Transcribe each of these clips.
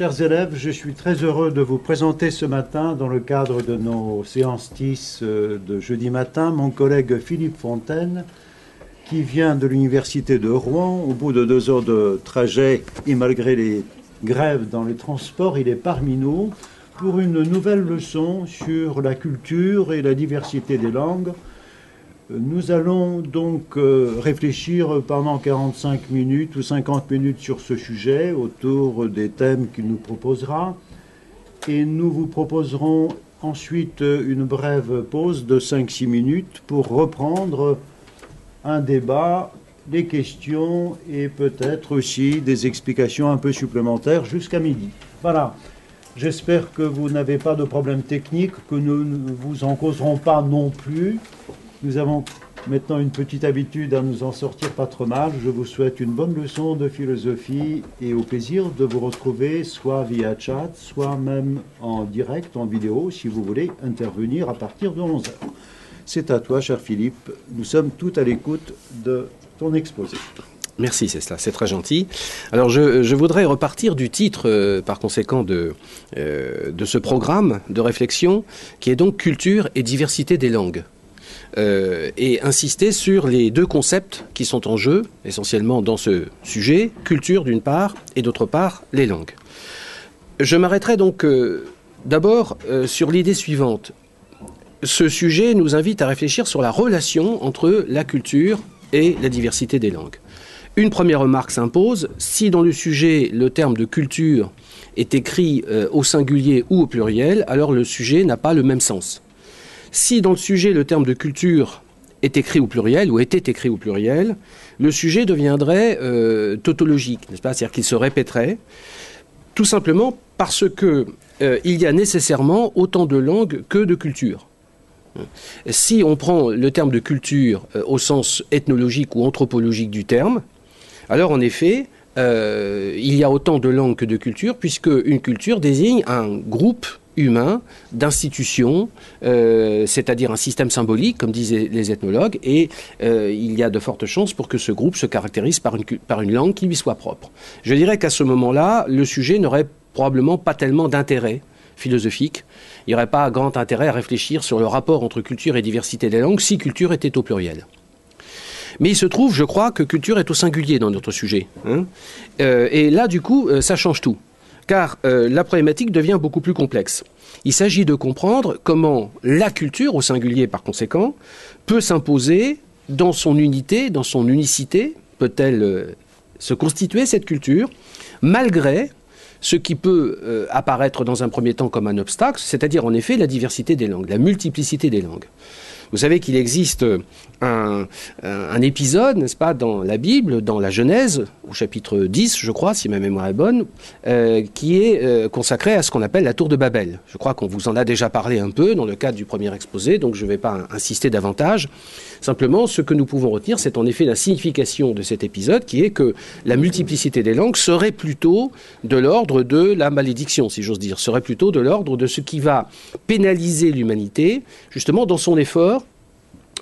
Chers élèves, je suis très heureux de vous présenter ce matin, dans le cadre de nos séances TIS euh, de jeudi matin, mon collègue Philippe Fontaine, qui vient de l'université de Rouen. Au bout de deux heures de trajet et malgré les grèves dans les transports, il est parmi nous pour une nouvelle leçon sur la culture et la diversité des langues. Nous allons donc euh, réfléchir pendant 45 minutes ou 50 minutes sur ce sujet autour des thèmes qu'il nous proposera. Et nous vous proposerons ensuite une brève pause de 5-6 minutes pour reprendre un débat, des questions et peut-être aussi des explications un peu supplémentaires jusqu'à midi. Voilà. J'espère que vous n'avez pas de problème technique, que nous ne vous en causerons pas non plus. Nous avons maintenant une petite habitude à nous en sortir pas trop mal. Je vous souhaite une bonne leçon de philosophie et au plaisir de vous retrouver soit via chat, soit même en direct, en vidéo, si vous voulez intervenir à partir de 11h. C'est à toi, cher Philippe. Nous sommes tout à l'écoute de ton exposé. Merci, c'est c'est très gentil. Alors je, voudrais repartir du titre, euh, par conséquent, euh, de ce programme de réflexion, qui est donc Culture et diversité des langues. Euh, et insister sur les deux concepts qui sont en jeu, essentiellement dans ce sujet, culture d'une part, et d'autre part, les langues. Je m'arrêterai donc euh, d'abord euh, sur l'idée suivante. Ce sujet nous invite à réfléchir sur la relation entre la culture et la diversité des langues. Une première remarque s'impose, si dans le sujet le terme de culture est écrit au singulier ou au pluriel, alors le sujet n'a pas le même sens. Si dans le sujet le terme de culture est écrit au pluriel ou était écrit au pluriel, le sujet deviendrait euh, tautologique, n'est-ce pas? C'est-à-dire qu'il se répéterait, tout simplement parce que euh, il y a nécessairement autant de langues que de cultures. Si on prend le terme de culture euh, au sens ethnologique ou anthropologique du terme, alors en effet, il y a autant de langues que de cultures, puisque une culture désigne un groupe humain, d'institutions, euh, c'est-à-dire un système symbolique, comme disaient les ethnologues, et euh, il y a de fortes chances pour que ce groupe se caractérise par une, par une langue qui lui soit propre. Je dirais qu'à ce moment-là, le sujet n'aurait probablement pas tellement d'intérêt philosophique. Il n'y aurait pas grand intérêt à réfléchir sur le rapport entre culture et diversité des langues si culture était au pluriel. Mais il se trouve, je crois, que culture est au singulier dans notre sujet. Hein. Euh, et là, du coup, ça change tout car euh, la problématique devient beaucoup plus complexe. Il s'agit de comprendre comment la culture, au singulier par conséquent, peut s'imposer dans son unité, dans son unicité, peut-elle euh, se constituer cette culture, malgré ce qui peut euh, apparaître dans un premier temps comme un obstacle, c'est-à-dire en effet la diversité des langues, la multiplicité des langues. Vous savez qu'il existe un, épisode, n'est-ce pas, dans la Bible, dans la Genèse, au chapitre 10, je crois, si ma mémoire est bonne, euh, qui est euh, consacré à ce qu'on appelle la tour de Babel. Je crois qu'on vous en a déjà parlé un peu dans le cadre du premier exposé, donc je ne vais pas insister davantage. Simplement, ce que nous pouvons retenir, c'est en effet la signification de cet épisode, qui est que la multiplicité des langues serait plutôt de l'ordre de la malédiction, si j'ose dire, serait plutôt de l'ordre de ce qui va pénaliser l'humanité, justement, dans son effort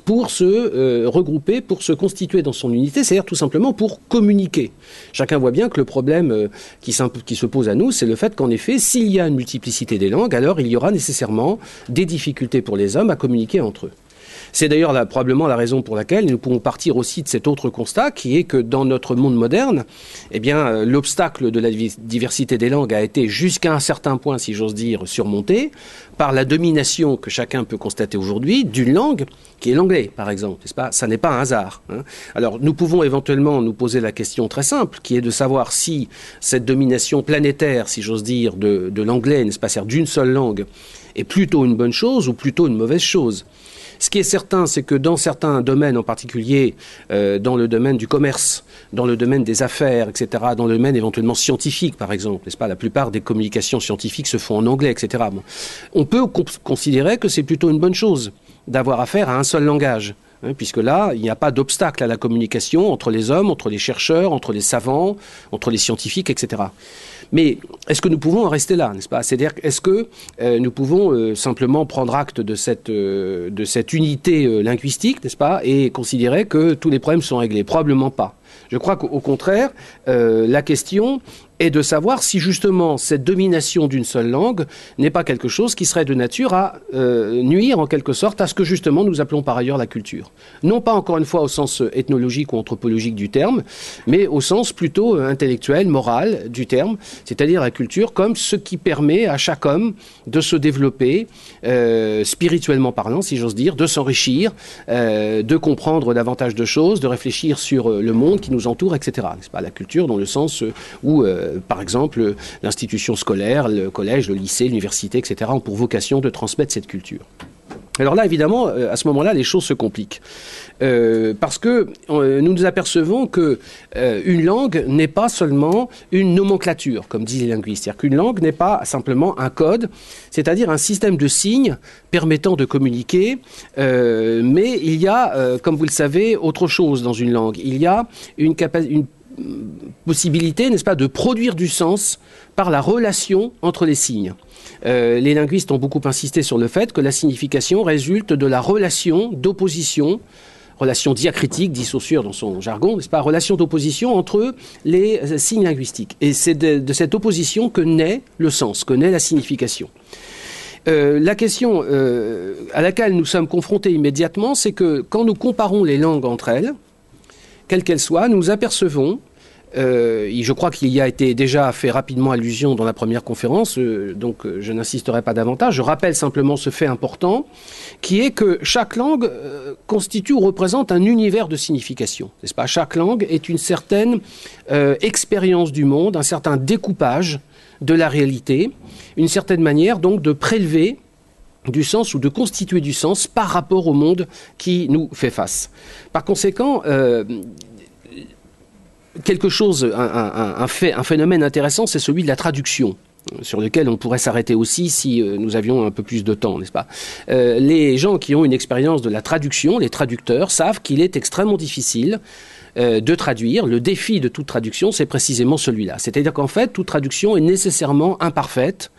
pour se euh, regrouper, pour se constituer dans son unité, c'est-à-dire tout simplement pour communiquer. Chacun voit bien que le problème euh, qui, qui, se pose à nous, c'est le fait qu'en effet, s'il y a une multiplicité des langues, alors il y aura nécessairement des difficultés pour les hommes à communiquer entre eux. C'est d'ailleurs probablement la raison pour laquelle nous pouvons partir aussi de cet autre constat qui est que dans notre monde moderne, eh bien, euh, l'obstacle de la diversité des langues a été jusqu'à un certain point, si j'ose dire, surmonté par la domination que chacun peut constater aujourd'hui d'une langue qui est l'anglais, par exemple, n'est-ce pas? Ça n'est pas un hasard. Hein. Alors, nous pouvons éventuellement nous poser la question très simple, qui est de savoir si cette domination planétaire, si j'ose dire, de, l'anglais, n'est-ce pas, d'une seule langue, est plutôt une bonne chose ou plutôt une mauvaise chose. Ce qui est certain, c'est que dans certains domaines, en particulier euh, dans le domaine du commerce, dans le domaine des affaires, etc., dans le domaine éventuellement scientifique, par exemple, n'est-ce pas La plupart des communications scientifiques se font en anglais, etc. On peut considérer que c'est plutôt une bonne chose d'avoir affaire à un seul langage. Hein, puisque là, il n'y a pas d'obstacle à la communication entre les hommes, entre les chercheurs, entre les savants, entre les scientifiques, etc. Mais est-ce que nous pouvons en rester là, n'est-ce pas? C'est-à-dire, est-ce que euh, nous pouvons euh, simplement prendre acte de cette, euh, de cette unité linguistique, n'est-ce pas, et considérer que tous les problèmes sont réglés? Probablement pas. Je crois qu'au contraire, la question et de savoir si justement cette domination d'une seule langue n'est pas quelque chose qui serait de nature à euh, nuire en quelque sorte à ce que justement nous appelons par ailleurs la culture. Non pas encore une fois au sens ethnologique ou anthropologique du terme, mais au sens plutôt euh, intellectuel, moral du terme, c'est-à-dire la culture comme ce qui permet à chaque homme de se développer, euh, spirituellement parlant, si j'ose dire, de s'enrichir, de comprendre davantage de choses, de réfléchir sur le monde qui nous entoure, etc. C'est pas la culture dans le sens où euh, par exemple, l'institution scolaire, le collège, le lycée, l'université, etc., ont pour vocation de transmettre cette culture. Alors là, évidemment, euh, à ce moment-là, les choses se compliquent. Euh, parce que nous nous apercevons que une langue n'est pas seulement une nomenclature, comme disent les linguistes. C'est-à-dire qu'une langue n'est pas simplement un code, c'est-à-dire un système de signes permettant de communiquer, mais il y a, comme vous le savez, autre chose dans une langue. Il y a une, une possibilité, n'est-ce pas, de produire du sens par la relation entre les signes. Euh, les linguistes ont beaucoup insisté sur le fait que la signification résulte de la relation d'opposition relation diacritique, dit Saussure dans son jargon, n'est-ce pas, relation d'opposition entre les euh, signes linguistiques. Et c'est de, cette opposition que naît le sens, que naît la signification. Euh, la question à laquelle nous sommes confrontés immédiatement, c'est que quand nous comparons les langues entre elles, quelles qu'elles soient, nous apercevons euh, je crois qu'il y a été déjà fait rapidement allusion dans la première conférence, euh, donc euh, je n'insisterai pas davantage. Je rappelle simplement ce fait important, qui est que chaque langue constitue ou représente un univers de signification. N'est-ce pas? Chaque langue est une certaine expérience du monde, un certain découpage de la réalité, une certaine manière donc de prélever du sens ou de constituer du sens par rapport au monde qui nous fait face. Par conséquent, quelque chose, un, fait, un phénomène intéressant, c'est celui de la traduction sur lequel on pourrait s'arrêter aussi si euh, nous avions un peu plus de temps, n'est-ce pas? Euh, Les gens qui ont une expérience de la traduction, les traducteurs, savent qu'il est extrêmement difficile euh, de traduire. Le défi de toute traduction, c'est précisément celui-là. C'est-à-dire qu'en fait, toute traduction est nécessairement imparfaite,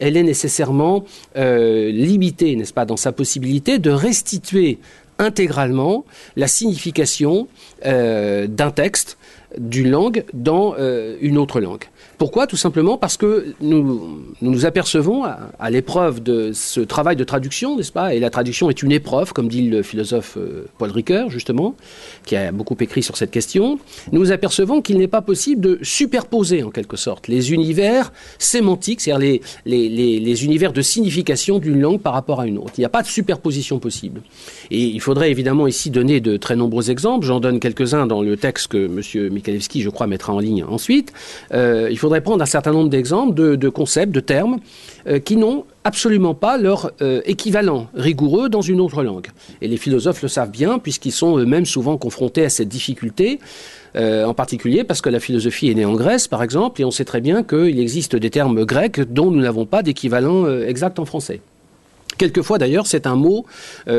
elle est nécessairement limitée, n'est-ce pas, dans sa possibilité de restituer intégralement la signification d'un texte d'une langue dans euh, une autre langue. Pourquoi Tout simplement parce que nous nous, apercevons à, l'épreuve de ce travail de traduction, n'est-ce pas? Et la traduction est une épreuve, comme dit le philosophe euh, Paul Ricoeur, justement, qui a beaucoup écrit sur cette question. Nous apercevons qu'il n'est pas possible de superposer, en quelque sorte, les univers sémantiques, c'est-à-dire les, les, les, univers de signification d'une langue par rapport à une autre. Il n'y a pas de superposition possible. Et il faudrait évidemment ici donner de très nombreux exemples. J'en donne quelques-uns dans le texte que M. Michalewski, je crois, mettra en ligne ensuite. Euh, il faut faudrait prendre un certain nombre d'exemples de, concepts, de termes, euh, qui n'ont absolument pas leur euh, équivalent rigoureux dans une autre langue. Et les philosophes le savent bien, puisqu'ils sont eux-mêmes souvent confrontés à cette difficulté, euh, en particulier parce que la philosophie est née en Grèce, par exemple, et on sait très bien qu'il existe des termes grecs dont nous n'avons pas d'équivalent exact en français. Quelquefois d'ailleurs, c'est un mot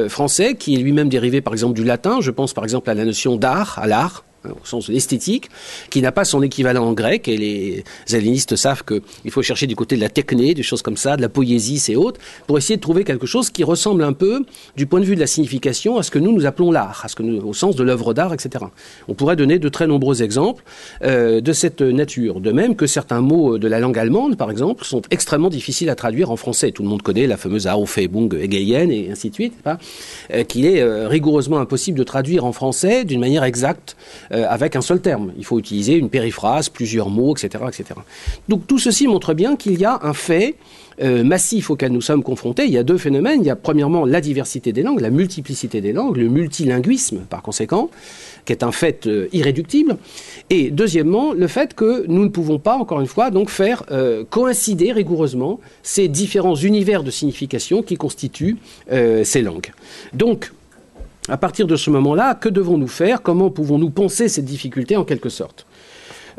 français qui est lui-même dérivé par exemple du latin. Je pense par exemple à la notion d'art, à l'art, au sens de l'esthétique, qui n'a pas son équivalent en grec, et les hellénistes savent qu'il faut chercher du côté de la techné, des choses comme ça, de la poésie et autres, pour essayer de trouver quelque chose qui ressemble un peu, du point de vue de la signification, à ce que nous nous appelons l'art, au sens de l'œuvre d'art, etc. On pourrait donner de très nombreux exemples euh, de cette nature, de même que certains mots de la langue allemande, par exemple, sont extrêmement difficiles à traduire en français. Tout le monde connaît la fameuse Aufhebung hegelienne et ainsi de suite, euh, qu'il est euh, rigoureusement impossible de traduire en français d'une manière exacte euh, avec un seul terme. Il faut utiliser une périphrase, plusieurs mots, etc. etc. Donc tout ceci montre bien qu'il y a un fait euh, massif auquel nous sommes confrontés. Il y a deux phénomènes. Il y a premièrement la diversité des langues, la multiplicité des langues, le multilinguisme par conséquent, qui est un fait euh, irréductible. Et deuxièmement, le fait que nous ne pouvons pas, encore une fois, donc faire coïncider rigoureusement ces différents univers de signification qui constituent ces langues. Donc, à partir de ce moment-là, que devons-nous faire? Comment pouvons-nous penser cette difficulté en quelque sorte?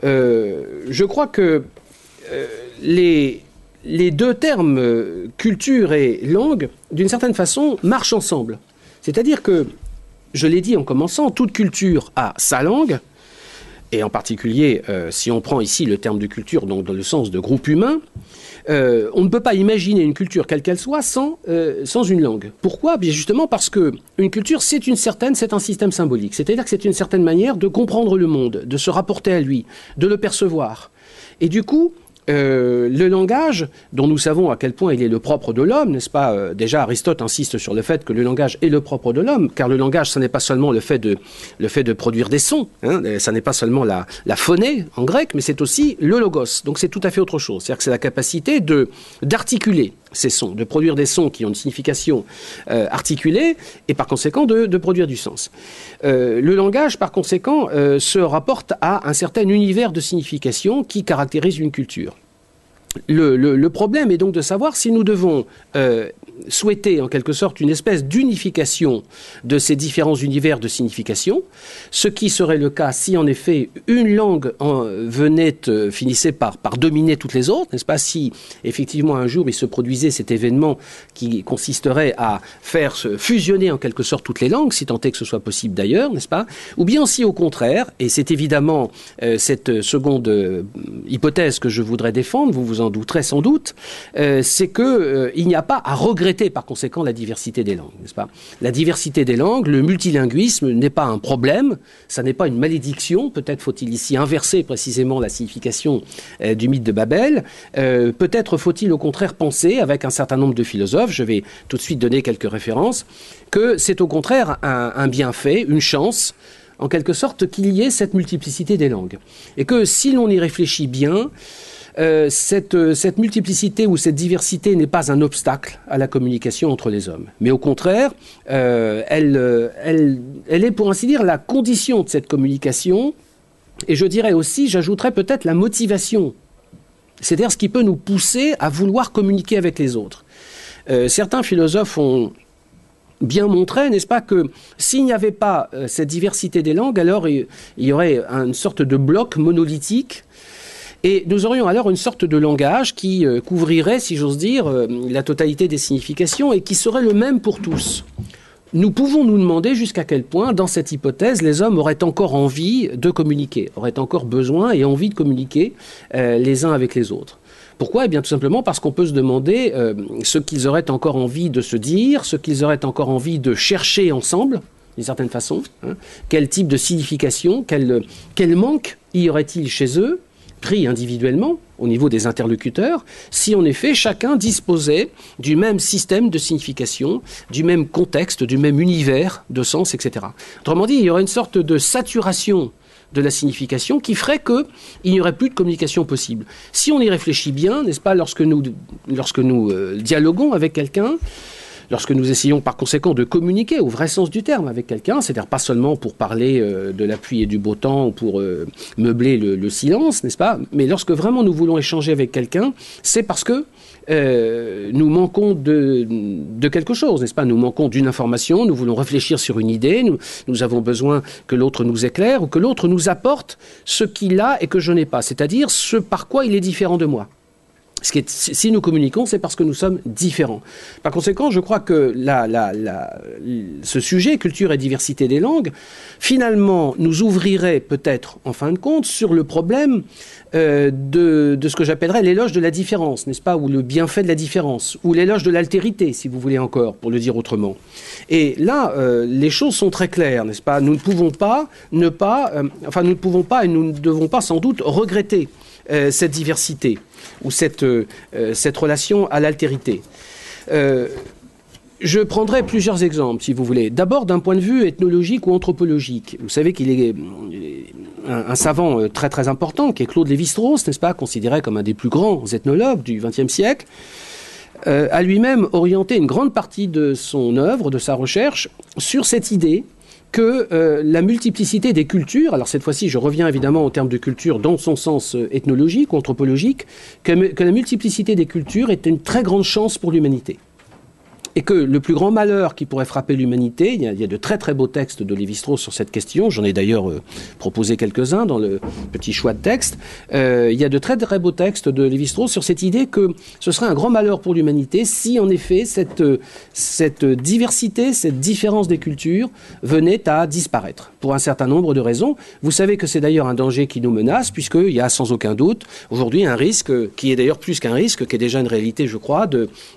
Euh, Je crois que euh, les, deux termes euh, culture et langue, d'une certaine façon, marchent ensemble. C'est-à-dire que, je l'ai dit en commençant, toute culture a sa langue, et en particulier, si on prend ici le terme de culture, donc dans le sens de groupe humain, euh, on ne peut pas imaginer une culture, quelle qu'elle soit, sans, euh, sans une langue. Pourquoi? Bien justement parce que une culture, c'est une certaine, c'est un système symbolique. C'est-à-dire que c'est une certaine manière de comprendre le monde, de se rapporter à lui, de le percevoir. Et du coup, euh, le langage, dont nous savons à quel point il est le propre de l'homme, n'est-ce pas euh, Déjà, Aristote insiste sur le fait que le langage est le propre de l'homme, car le langage, ce n'est pas seulement le fait de, produire des sons, hein, ça n'est pas seulement la, la phonée en grec, mais c'est aussi le logos. Donc c'est tout à fait autre chose. C'est-à-dire que c'est la capacité d'articuler ces sons, de produire des sons qui ont une signification euh, articulée et par conséquent de, produire du sens. le langage, par conséquent, se rapporte à un certain univers de signification qui caractérise une culture. Le, problème est donc de savoir si nous devons euh, souhaiter en quelque sorte une espèce d'unification de ces différents univers de signification, ce qui serait le cas si en effet une langue en venait, euh, finissait par, par dominer toutes les autres, n'est-ce pas? Si effectivement un jour il se produisait cet événement qui consisterait à faire fusionner en quelque sorte toutes les langues, si tant est que ce soit possible d'ailleurs, n'est-ce pas? Ou bien si au contraire, et c'est évidemment euh, cette seconde euh, hypothèse que je voudrais défendre, vous vous en douterez sans doute, c'est que euh, il n'y a pas à regretter par conséquent la diversité des langues, n'est-ce pas? La diversité des langues, le multilinguisme n'est pas un problème, ça n'est pas une malédiction. Peut-être faut-il ici inverser précisément la signification euh, du mythe de Babel. Euh, peut-être faut-il au contraire penser, avec un certain nombre de philosophes, je vais tout de suite donner quelques références, que c'est au contraire un, un bienfait, une chance en quelque sorte qu'il y ait cette multiplicité des langues. Et que si l'on y réfléchit bien, euh, cette, euh, cette, multiplicité ou cette diversité n'est pas un obstacle à la communication entre les hommes, mais au contraire, euh, elle, est pour ainsi dire la condition de cette communication, et je dirais aussi, j'ajouterais peut-être la motivation, c'est-à-dire ce qui peut nous pousser à vouloir communiquer avec les autres. Certains philosophes ont bien montré, n'est-ce pas, que s'il n'y avait pas cette diversité des langues, alors il y aurait une sorte de bloc monolithique et nous aurions alors une sorte de langage qui euh, couvrirait, si j'ose dire, euh, la totalité des significations et qui serait le même pour tous. Nous pouvons nous demander jusqu'à quel point, dans cette hypothèse, les hommes auraient encore envie de communiquer, auraient encore besoin et envie de communiquer euh, les uns avec les autres. Pourquoi? Eh bien tout simplement parce qu'on peut se demander ce qu'ils auraient encore envie de se dire, ce qu'ils auraient encore envie de chercher ensemble, d'une certaine façon. Hein, quel type de signification, quel manque y aurait-il chez eux? Pris individuellement au niveau des interlocuteurs, si en effet chacun disposait du même système de signification, du même contexte, du même univers de sens, etc. Autrement dit, il y aurait une sorte de saturation de la signification qui ferait qu'il n'y aurait plus de communication possible. Si on y réfléchit bien, n'est-ce pas, lorsque nous, lorsque nous euh, dialoguons avec quelqu'un, lorsque nous essayons par conséquent de communiquer au vrai sens du terme avec quelqu'un, c'est-à-dire pas seulement pour parler euh, de la pluie et du beau temps ou pour euh, meubler le, le silence, n'est-ce pas? Mais lorsque vraiment nous voulons échanger avec quelqu'un, c'est parce que euh, nous manquons de, de quelque chose, n'est-ce pas? Nous manquons d'une information, nous voulons réfléchir sur une idée, nous, nous avons besoin que l'autre nous éclaire ou que l'autre nous apporte ce qu'il a et que je n'ai pas, c'est-à-dire ce par quoi il est différent de moi. Si nous communiquons, c'est parce que nous sommes différents. Par conséquent, je crois que ce sujet, culture et diversité des langues, finalement, nous ouvrirait peut-être, en fin de compte, sur le problème euh, de, ce que j'appellerais l'éloge de la différence, n'est-ce pas, ou le bienfait de la différence, ou l'éloge de l'altérité, si vous voulez encore, pour le dire autrement. Et là, euh, les choses sont très claires, n'est-ce pas Nous ne pouvons pas ne pas, euh, enfin, nous ne pouvons pas et nous ne devons pas sans doute regretter cette diversité ou cette, euh, cette relation à l'altérité. Euh, je prendrai plusieurs exemples, si vous voulez. D'abord, d'un point de vue ethnologique ou anthropologique. Vous savez qu'il est un, savant très très important, qui est Claude Lévi-Strauss, n'est-ce pas, considéré comme un des plus grands ethnologues du XXe siècle, euh, a lui-même orienté une grande partie de son œuvre, de sa recherche, sur cette idée que euh, la multiplicité des cultures, alors cette fois-ci je reviens évidemment au terme de culture dans son sens euh, ethnologique anthropologique, que, que la multiplicité des cultures est une très grande chance pour l'humanité et que le plus grand malheur qui pourrait frapper l'humanité, il, y a de très très beaux textes de Lévi-Strauss sur cette question, j'en ai d'ailleurs euh, proposé quelques-uns dans le petit choix de texte, euh, il y a de très très beaux textes de Lévi-Strauss sur cette idée que ce serait un grand malheur pour l'humanité si en effet cette, cette diversité, cette différence des cultures venait à disparaître, pour un certain nombre de raisons. Vous savez que c'est d'ailleurs un danger qui nous menace, puisqu'il y a sans aucun doute aujourd'hui un risque, qui est d'ailleurs plus qu'un risque, qui est déjà une réalité je crois,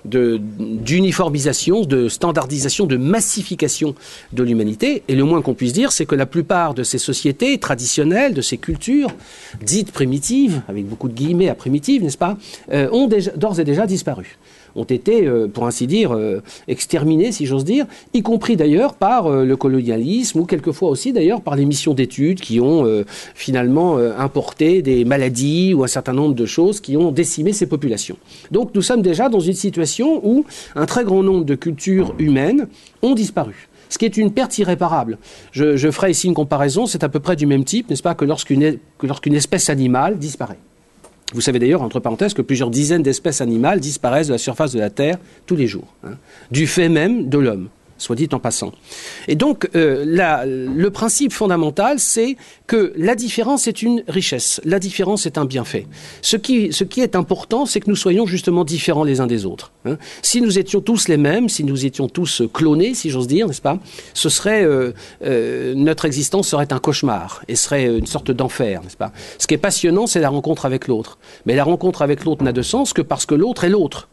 d'uniformisation de standardisation, de massification de l'humanité. Et le moins qu'on puisse dire, c'est que la plupart de ces sociétés traditionnelles, de ces cultures dites primitives, avec beaucoup de guillemets à primitives, n'est-ce pas, euh, ont d'ores et déjà disparu ont été, euh, pour ainsi dire, euh, exterminés, si j'ose dire, y compris d'ailleurs par euh, le colonialisme ou quelquefois aussi d'ailleurs par les missions d'études qui ont finalement importé des maladies ou un certain nombre de choses qui ont décimé ces populations. Donc nous sommes déjà dans une situation où un très grand nombre de cultures humaines ont disparu ce qui est une perte irréparable. Je, je ferai ici une comparaison, c'est à peu près du même type, n'est-ce pas, que lorsqu'une espèce animale disparaît. Vous savez d'ailleurs, entre parenthèses, que plusieurs dizaines d'espèces animales disparaissent de la surface de la Terre tous les jours, hein, du fait même de l'homme soit dit en passant. Et donc, euh, le principe fondamental, c'est que la différence est une richesse, la différence est un bienfait. Ce qui, est important, c'est que nous soyons justement différents les uns des autres. Hein. Si nous étions tous les mêmes, si nous étions tous clonés, si j'ose dire, n'est-ce pas, ce serait, euh, euh, notre existence serait un cauchemar et serait une sorte d'enfer, n'est-ce pas Ce qui est passionnant, c'est la rencontre avec l'autre. Mais la rencontre avec l'autre n'a de sens que parce que l'autre est l'autre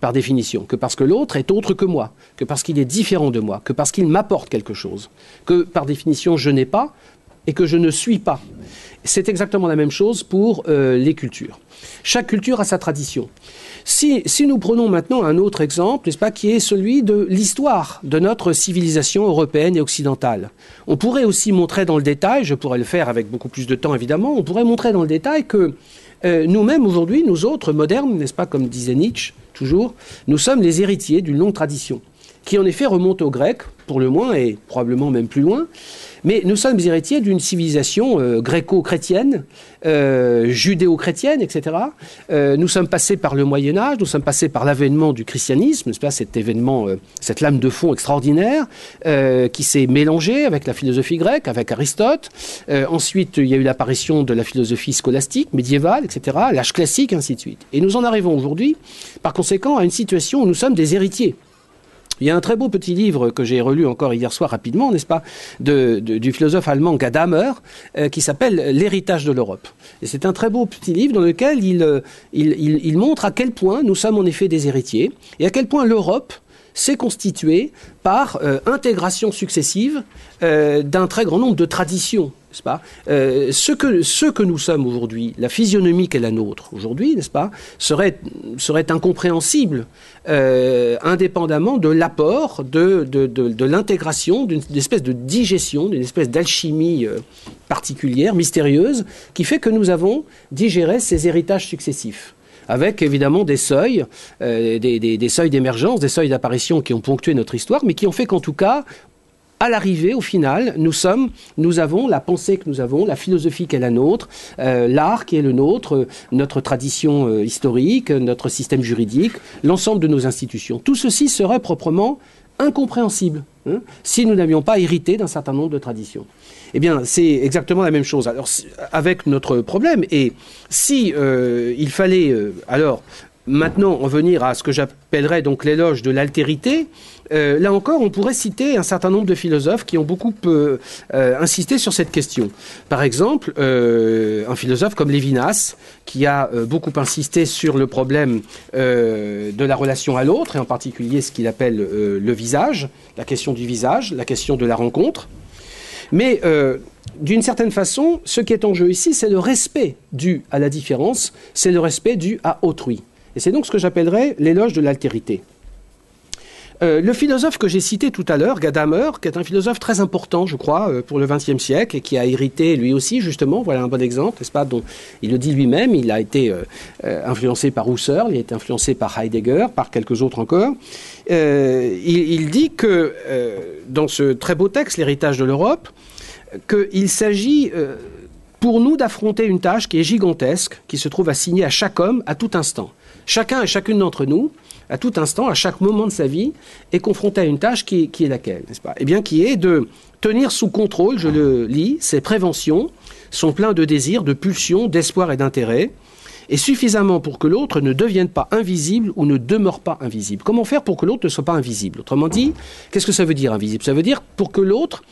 par définition, que parce que l'autre est autre que moi, que parce qu'il est différent de moi, que parce qu'il m'apporte quelque chose, que par définition je n'ai pas et que je ne suis pas. C'est exactement la même chose pour euh, les cultures. Chaque culture a sa tradition. Si, nous prenons maintenant un autre exemple, n'est-ce pas, qui est celui de l'histoire de notre civilisation européenne et occidentale. On pourrait aussi montrer dans le détail, je pourrais le faire avec beaucoup plus de temps évidemment, on pourrait montrer dans le détail que euh, nous-mêmes aujourd'hui, nous autres modernes, n'est-ce pas, comme disait Nietzsche, toujours, nous sommes les héritiers d'une longue tradition, qui en effet remonte aux Grecs, pour le moins, et probablement même plus loin, mais nous sommes héritiers d'une civilisation euh, gréco-chrétienne, euh, judéo-chrétienne, etc. Euh, nous sommes passés par le Moyen Âge, nous sommes passés par l'avènement du christianisme, n'est-ce pas, cet événement, cette lame de fond extraordinaire qui s'est mélangée avec la philosophie grecque, avec Aristote. ensuite, il y a eu l'apparition de la philosophie scolastique, médiévale, etc., l'âge classique, ainsi de suite. Et nous en arrivons aujourd'hui, par conséquent, à une situation où nous sommes des héritiers. Il y a un très beau petit livre que j'ai relu encore hier soir rapidement, n'est-ce pas, du philosophe allemand Gadamer, euh, qui s'appelle L'héritage de l'Europe. Et c'est un très beau petit livre dans lequel euh, il, il, montre à quel point nous sommes en effet des héritiers et à quel point l'Europe s'est constituée par euh, intégration successive d'un très grand nombre de traditions euh, ce, que, nous sommes aujourd'hui, la physionomie qu'est la nôtre aujourd'hui, n'est-ce pas, serait, incompréhensible euh, indépendamment de l'apport, de, l'intégration, d'une espèce de digestion, d'une espèce d'alchimie euh, particulière, mystérieuse, qui fait que nous avons digéré ces héritages successifs avec évidemment des seuils, des, des, seuils d'émergence, des seuils d'apparition qui ont ponctué notre histoire, mais qui ont fait qu'en tout cas, à l'arrivée, au final, nous sommes, nous avons la pensée que nous avons, la philosophie qui est la nôtre, euh, l'art qui est le nôtre, notre tradition euh, historique, notre système juridique, l'ensemble de nos institutions. Tout ceci serait proprement incompréhensible hein, si nous n'avions pas hérité d'un certain nombre de traditions. Eh bien, c'est exactement la même chose. Alors, avec notre problème, et si euh, il fallait alors maintenant en venir à ce que j'appellerais donc l'éloge de l'altérité, euh, là encore, on pourrait citer un certain nombre de philosophes qui ont beaucoup euh, euh, insisté sur cette question. Par exemple, un philosophe comme Lévinas, qui a beaucoup insisté sur le problème de la relation à l'autre, et en particulier ce qu'il appelle le visage, la question du visage, la question de la rencontre. Mais d'une certaine façon, ce qui est en jeu ici, c'est le respect dû à la différence, c'est le respect dû à autrui. Et c'est donc ce que j'appellerais l'éloge de l'altérité. Euh, le philosophe que j'ai cité tout à l'heure, Gadamer, qui est un philosophe très important, je crois, euh, pour le XXe siècle, et qui a hérité lui aussi, justement, voilà un bon exemple, n'est-ce pas, dont il le dit lui-même, il a été euh, influencé par Husserl, il a été influencé par Heidegger, par quelques autres encore. Il, il, dit que, dans ce très beau texte, L'héritage de l'Europe, qu'il s'agit pour nous d'affronter une tâche qui est gigantesque, qui se trouve assignée à chaque homme à tout instant. Chacun et chacune d'entre nous, à tout instant, à chaque moment de sa vie, est confronté à une tâche qui, est laquelle, n'est-ce pas? Eh bien, qui est de tenir sous contrôle, je le lis, ses préventions, son plein de désirs, de pulsions, d'espoir et d'intérêt, et suffisamment pour que l'autre ne devienne pas invisible ou ne demeure pas invisible. Comment faire pour que l'autre ne soit pas invisible? Autrement dit, qu'est-ce que ça veut dire invisible? Ça veut dire pour que l'autre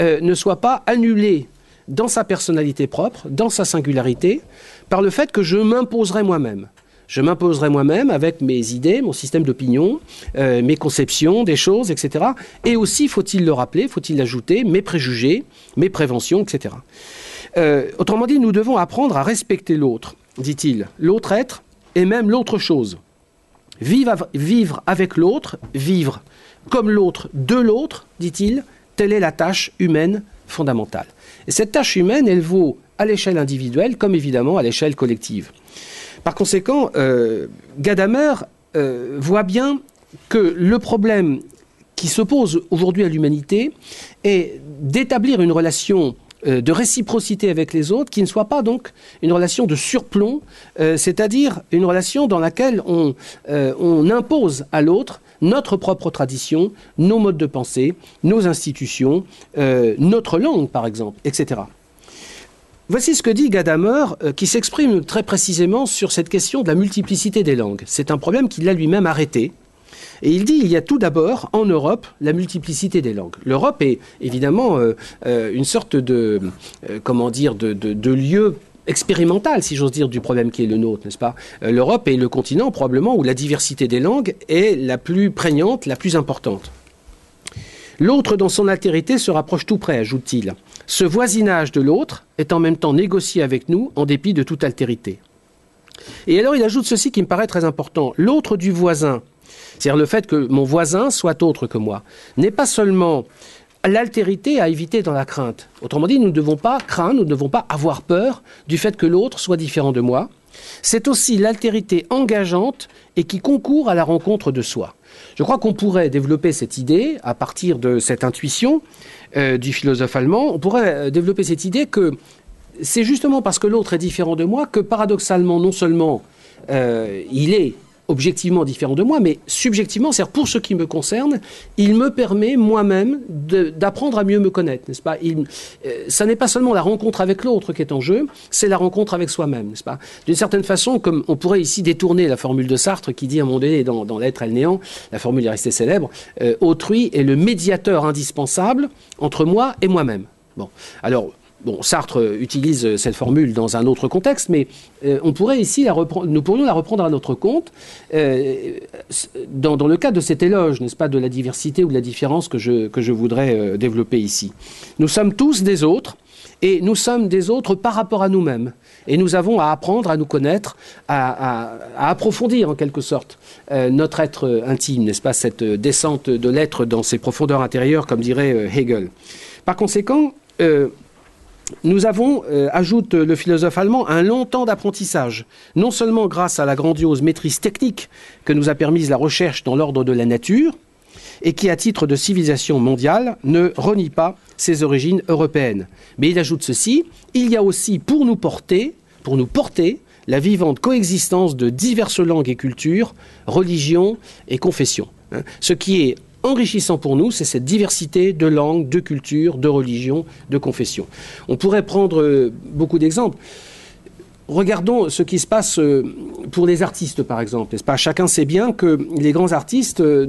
euh, ne soit pas annulé dans sa personnalité propre, dans sa singularité, par le fait que je m'imposerai moi-même Je m'imposerai moi-même avec mes idées, mon système d'opinion, euh, mes conceptions des choses, etc. Et aussi, faut-il le rappeler, faut-il l'ajouter, mes préjugés, mes préventions, etc. Euh, autrement dit, nous devons apprendre à respecter l'autre, dit-il, l'autre être et même l'autre chose. Vivre, vivre avec l'autre, vivre comme l'autre de l'autre, dit-il, telle est la tâche humaine fondamentale. Et cette tâche humaine, elle vaut à l'échelle individuelle comme évidemment à l'échelle collective. Par conséquent, euh, Gadamer euh, voit bien que le problème qui se pose aujourd'hui à l'humanité est d'établir une relation euh, de réciprocité avec les autres qui ne soit pas donc une relation de surplomb, c'est-à-dire une relation dans laquelle on, on impose à l'autre notre propre tradition, nos modes de pensée, nos institutions, notre langue par exemple, etc. Voici ce que dit Gadamer, euh, qui s'exprime très précisément sur cette question de la multiplicité des langues. C'est un problème qu'il a lui-même arrêté. Et il dit il y a tout d'abord en Europe la multiplicité des langues. L'Europe est évidemment euh, euh, une sorte de comment dire de, de lieu expérimental, si j'ose dire, du problème qui est le nôtre, n'est-ce pas? L'Europe est le continent probablement où la diversité des langues est la plus prégnante, la plus importante. L'autre, dans son altérité, se rapproche tout près, ajoute-t-il. Ce voisinage de l'autre est en même temps négocié avec nous en dépit de toute altérité. Et alors il ajoute ceci qui me paraît très important. L'autre du voisin, c'est-à-dire le fait que mon voisin soit autre que moi, n'est pas seulement l'altérité à éviter dans la crainte. Autrement dit, nous ne devons pas craindre, nous ne devons pas avoir peur du fait que l'autre soit différent de moi. C'est aussi l'altérité engageante et qui concourt à la rencontre de soi. Je crois qu'on pourrait développer cette idée à partir de cette intuition euh, du philosophe allemand. On pourrait euh, développer cette idée que c'est justement parce que l'autre est différent de moi que paradoxalement, non seulement euh, il est objectivement différent de moi, mais subjectivement, c'est pour ce qui me concerne, il me permet moi-même d'apprendre à mieux me connaître, n'est-ce pas? Il, euh, Ça n'est pas seulement la rencontre avec l'autre qui est en jeu, c'est la rencontre avec soi-même, n'est-ce pas? D'une certaine façon, comme on pourrait ici détourner la formule de Sartre qui dit à un moment donné dans, dans L'être et le néant, la formule est restée célèbre, euh, autrui est le médiateur indispensable entre moi et moi-même. Bon, alors Bon, Sartre utilise cette formule dans un autre contexte, mais euh, on pourrait ici la nous pourrions la reprendre à notre compte euh, dans, le cadre de cet éloge, n'est-ce pas, de la diversité ou de la différence que je, que je voudrais euh, développer ici. Nous sommes tous des autres, et nous sommes des autres par rapport à nous-mêmes. Et nous avons à apprendre à nous connaître, à approfondir en quelque sorte notre être intime, n'est-ce pas, cette descente de l'être dans ses profondeurs intérieures, comme dirait Hegel. Par conséquent, nous avons, euh, ajoute le philosophe allemand, un long temps d'apprentissage, non seulement grâce à la grandiose maîtrise technique que nous a permise la recherche dans l'ordre de la nature, et qui, à titre de civilisation mondiale, ne renie pas ses origines européennes. Mais il ajoute ceci, il y a aussi pour nous porter, pour nous porter, la vivante coexistence de diverses langues et cultures, religions et confessions. Hein. ce qui est enrichissant pour nous, c'est cette diversité de langues, de cultures, de religions, de confessions. On pourrait prendre euh, beaucoup d'exemples. Regardons ce qui se passe euh, pour les artistes, par exemple. Pas? Chacun sait bien que les grands artistes euh,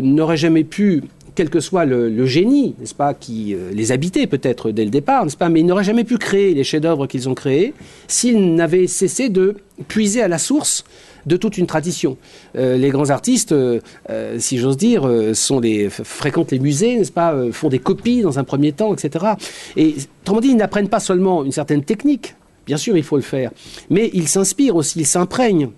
n'auraient jamais pu quel que soit le, génie, n'est-ce pas, qui les habitait peut-être dès le départ, n'est-ce pas, mais ils n'auraient jamais pu créer les chefs-d'œuvre qu'ils ont créés s'ils n'avaient cessé de puiser à la source de toute une tradition. Euh, les grands artistes, euh, euh, si j'ose dire, sont fréquentent les musées, n'est-ce pas, font des copies dans un premier temps, etc. Et autrement dit, ils n'apprennent pas seulement une certaine technique, bien sûr, il faut le faire, mais ils s'inspirent aussi, ils s'imprègnent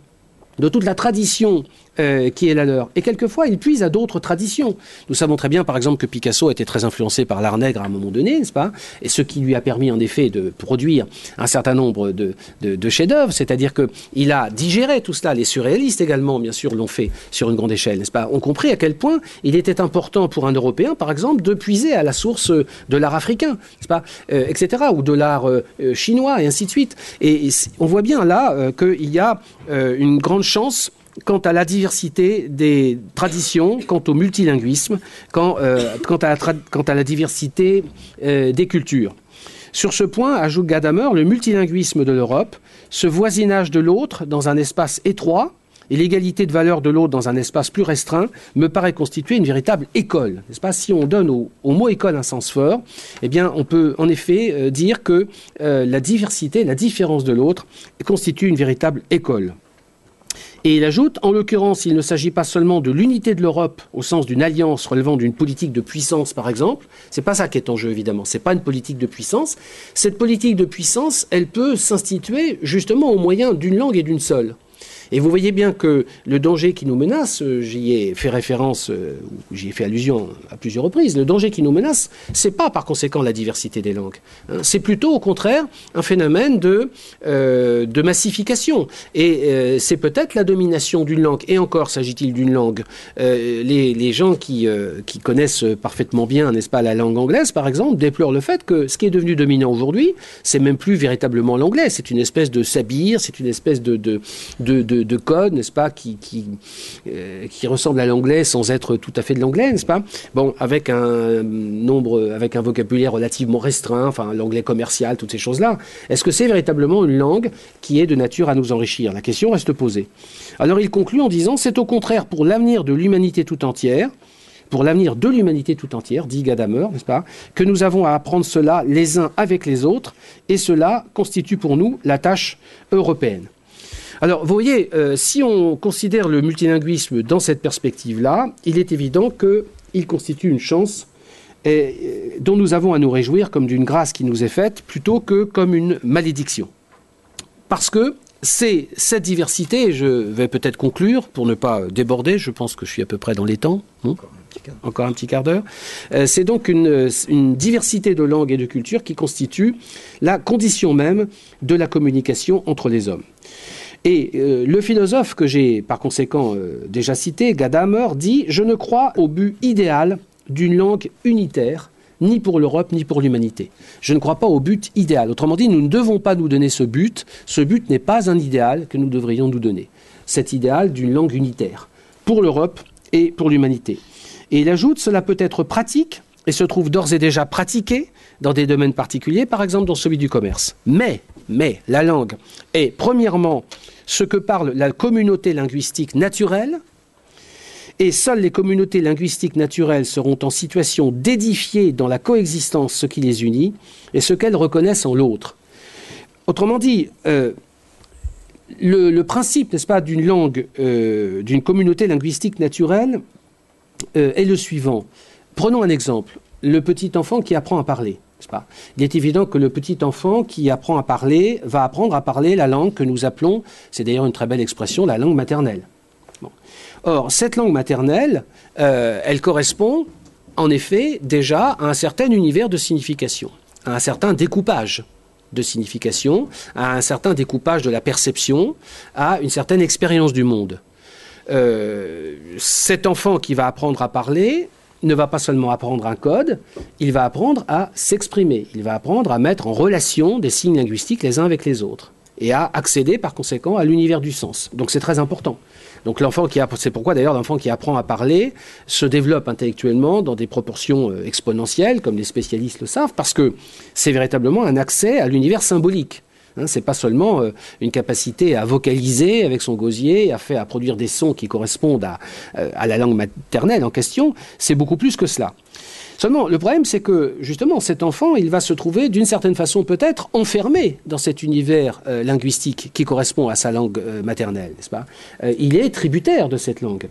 de toute la tradition euh, qui est la leur. Et quelquefois, ils puisent à d'autres traditions. Nous savons très bien, par exemple, que Picasso a été très influencé par l'art nègre à un moment donné, n'est-ce pas? Et ce qui lui a permis, en effet, de produire un certain nombre de, chefs-d'œuvre, c'est-à-dire qu'il a digéré tout cela. Les surréalistes également, bien sûr, l'ont fait sur une grande échelle, n'est-ce pas? Ont compris à quel point il était important pour un Européen, par exemple, de puiser à la source de l'art africain, n'est-ce pas? Euh, Etc. Ou de l'art euh, chinois, et ainsi de suite. Et, on voit bien là qu'il y a une grande chance quant à la diversité des traditions, quant au multilinguisme, quant, euh, à, la diversité euh, des cultures. Sur ce point, ajoute Gadamer, le multilinguisme de l'Europe, ce voisinage de l'autre dans un espace étroit, et l'égalité de valeur de l'autre dans un espace plus restreint me paraît constituer une véritable école. N'est-ce Si on donne au, mot école un sens fort, eh on peut en effet euh, dire que la diversité, la différence de l'autre constitue une véritable école. Et il ajoute, en l'occurrence, il ne s'agit pas seulement de l'unité de l'Europe au sens d'une alliance relevant d'une politique de puissance, par exemple. C'est pas ça qui est en jeu, évidemment. C'est pas une politique de puissance. Cette politique de puissance, elle peut s'instituer justement au moyen d'une langue et d'une seule. Et vous voyez bien que le danger qui nous menace, euh, j'y ai fait référence, euh, j'y ai fait allusion à plusieurs reprises, le danger qui nous menace, c'est pas par conséquent la diversité des langues. Hein. c'est plutôt au contraire un phénomène de, euh, de massification. Et c'est peut-être la domination d'une langue. Et encore s'agit-il d'une langue. Les, les, gens qui, qui connaissent parfaitement bien, n'est-ce pas, la langue anglaise, par exemple, déplorent le fait que ce qui est devenu dominant aujourd'hui, c'est même plus véritablement l'anglais. C'est une espèce de sabir, c'est une espèce de, de, de de, code, n'est-ce pas, euh, qui ressemble à l'anglais sans être tout à fait de l'anglais, n'est-ce pas? Bon, avec un avec un vocabulaire relativement restreint, enfin l'anglais commercial, toutes ces choses-là. Est-ce que c'est véritablement une langue qui est de nature à nous enrichir? La question reste posée. Alors il conclut en disant c'est au contraire pour l'avenir de l'humanité tout entière pour l'avenir de l'humanité tout entière, dit Gadamer, n'est-ce pas, que nous avons à apprendre cela les uns avec les autres, et cela constitue pour nous la tâche européenne. Alors, vous voyez, euh, si on considère le multilinguisme dans cette perspective-là, il est évident qu'il constitue une chance et, euh, dont nous avons à nous réjouir comme d'une grâce qui nous est faite, plutôt que comme une malédiction. Parce que c'est cette diversité, et je vais peut-être conclure pour ne pas déborder, je pense que je suis à peu près dans les temps. Hein. encore un petit quart d'heure. Euh, c'est donc une, une, diversité de langues et de cultures qui constitue la condition même de la communication entre les hommes. Et euh, le philosophe que j'ai par conséquent euh, déjà cité, Gadamer, dit Je ne crois au but idéal d'une langue unitaire, ni pour l'Europe, ni pour l'humanité. Je ne crois pas au but idéal. Autrement dit, nous ne devons pas nous donner ce but. Ce but n'est pas un idéal que nous devrions nous donner. Cet idéal d'une langue unitaire, pour l'Europe et pour l'humanité. Et il ajoute Cela peut être pratique et se trouve d'ores et déjà pratiqué dans des domaines particuliers, par exemple dans celui du commerce. Mais, mais, la langue est premièrement ce que parle la communauté linguistique naturelle, et seules les communautés linguistiques naturelles seront en situation d'édifier dans la coexistence ce qui les unit et ce qu'elles reconnaissent en l'autre. Autrement dit, euh, le, principe, n'est-ce pas, d'une langue, euh, d'une communauté linguistique naturelle euh, est le suivant. Prenons un exemple. Le petit enfant qui apprend à parler. Il est évident que le petit enfant qui apprend à parler va apprendre à parler la langue que nous appelons, c'est d'ailleurs une très belle expression, la langue maternelle. Or, cette langue maternelle, euh, elle correspond en effet déjà à un certain univers de signification, à un certain découpage de signification, à un certain découpage de la perception, à une certaine expérience du monde. Euh, cet enfant qui va apprendre à parler ne va pas seulement apprendre un code, il va apprendre à s'exprimer, il va apprendre à mettre en relation des signes linguistiques les uns avec les autres et à accéder par conséquent à l'univers du sens. Donc c'est très important. Donc l'enfant qui c'est pourquoi d'ailleurs l'enfant qui apprend à parler se développe intellectuellement dans des proportions euh, exponentielles, comme les spécialistes le savent, parce que c'est véritablement un accès à l'univers symbolique. Hein, c'est pas seulement euh, une capacité à vocaliser avec son gosier, à faire, à produire des sons qui correspondent à, euh, à la langue maternelle en question. C'est beaucoup plus que cela. Seulement, le problème, c'est que justement, cet enfant, il va se trouver d'une certaine façon peut-être enfermé dans cet univers euh, linguistique qui correspond à sa langue maternelle, n'est-ce pas? Il est tributaire de cette langue.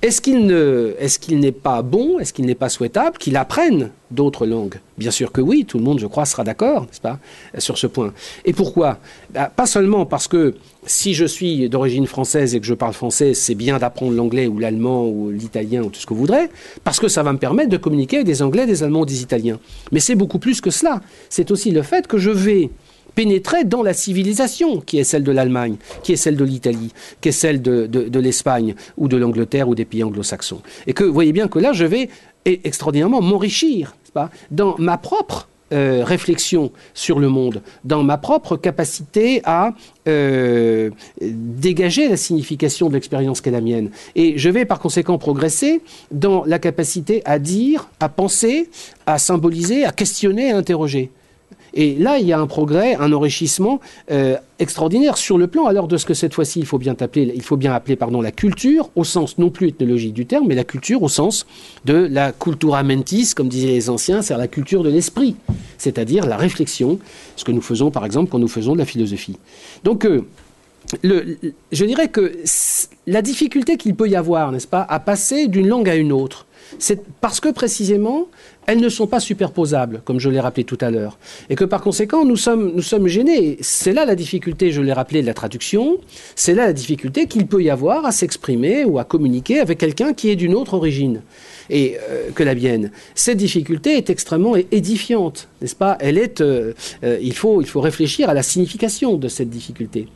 Est-ce qu'il n'est pas bon, est-ce qu'il n'est pas souhaitable qu'il apprenne d'autres langues? Bien sûr que oui, tout le monde, je crois, sera d'accord, n'est-ce pas, sur ce point. Et pourquoi? Bah, Pas seulement parce que si je suis d'origine française et que je parle français, c'est bien d'apprendre l'anglais ou l'allemand ou l'italien ou tout ce que vous voudrez, parce que ça va me permettre de communiquer avec des Anglais, des Allemands des Italiens. Mais c'est beaucoup plus que cela. C'est aussi le fait que je vais pénétrer dans la civilisation qui est celle de l'Allemagne, qui est celle de l'Italie, qui est celle de, l'Espagne ou de l'Angleterre ou des pays anglo-saxons. Et que vous voyez bien que là, je vais extraordinairement m'enrichir dans ma propre euh, réflexion sur le monde, dans ma propre capacité à euh, dégager la signification de l'expérience qu'est la mienne. Et je vais par conséquent progresser dans la capacité à dire, à penser, à symboliser, à questionner, à interroger. Et là, il y a un progrès, un enrichissement euh, extraordinaire sur le plan alors de ce que cette fois-ci il faut bien appeler, pardon, la culture au sens non plus ethnologique du terme, mais la culture au sens de la cultura mentis, comme disaient les anciens, c'est la culture de l'esprit, c'est-à-dire la réflexion, ce que nous faisons par exemple quand nous faisons de la philosophie. Donc euh, je dirais que la difficulté qu'il peut y avoir, n'est-ce pas, à passer d'une langue à une autre, c'est parce que précisément, elles ne sont pas superposables, comme je l'ai rappelé tout à l'heure. Et que par conséquent, nous sommes, gênés. C'est là la difficulté, je l'ai rappelé, de la traduction. C'est là la difficulté qu'il peut y avoir à s'exprimer ou à communiquer avec quelqu'un qui est d'une autre origine et euh, que la mienne. Cette difficulté est extrêmement édifiante, n'est-ce pas? Elle est. Euh, euh, il faut réfléchir à la signification de cette difficulté.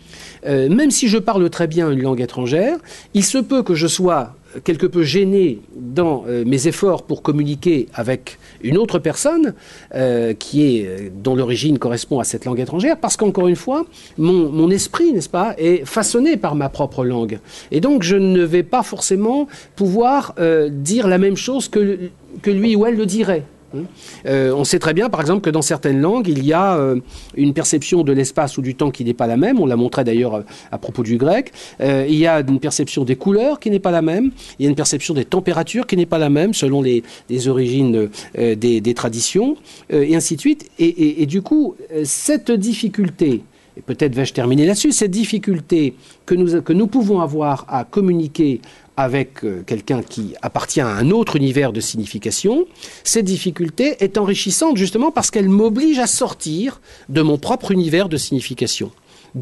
même si je parle très bien une langue étrangère, il se peut que je sois quelque peu gêné dans mes efforts pour communiquer avec une autre personne euh, qui est euh, dont l'origine correspond à cette langue étrangère parce qu'encore une fois mon, esprit n'est-ce pas est façonné par ma propre langue. Et donc je ne vais pas forcément pouvoir dire la même chose que lui ou elle le dirait euh, on sait très bien, par exemple, que dans certaines langues, il y a euh, une perception de l'espace ou du temps qui n'est pas la même. On l'a montré d'ailleurs euh, à propos du grec. il y a une perception des couleurs qui n'est pas la même. Il y a une perception des températures qui n'est pas la même selon les, origines des, traditions, et ainsi de suite. Et, et du coup, cette difficulté, et peut-être vais-je terminer là-dessus, cette difficulté que nous, que nous pouvons avoir à communiquer avec euh, quelqu'un qui appartient à un autre univers de signification, cette difficulté est enrichissante justement parce qu'elle m'oblige à sortir de mon propre univers de signification.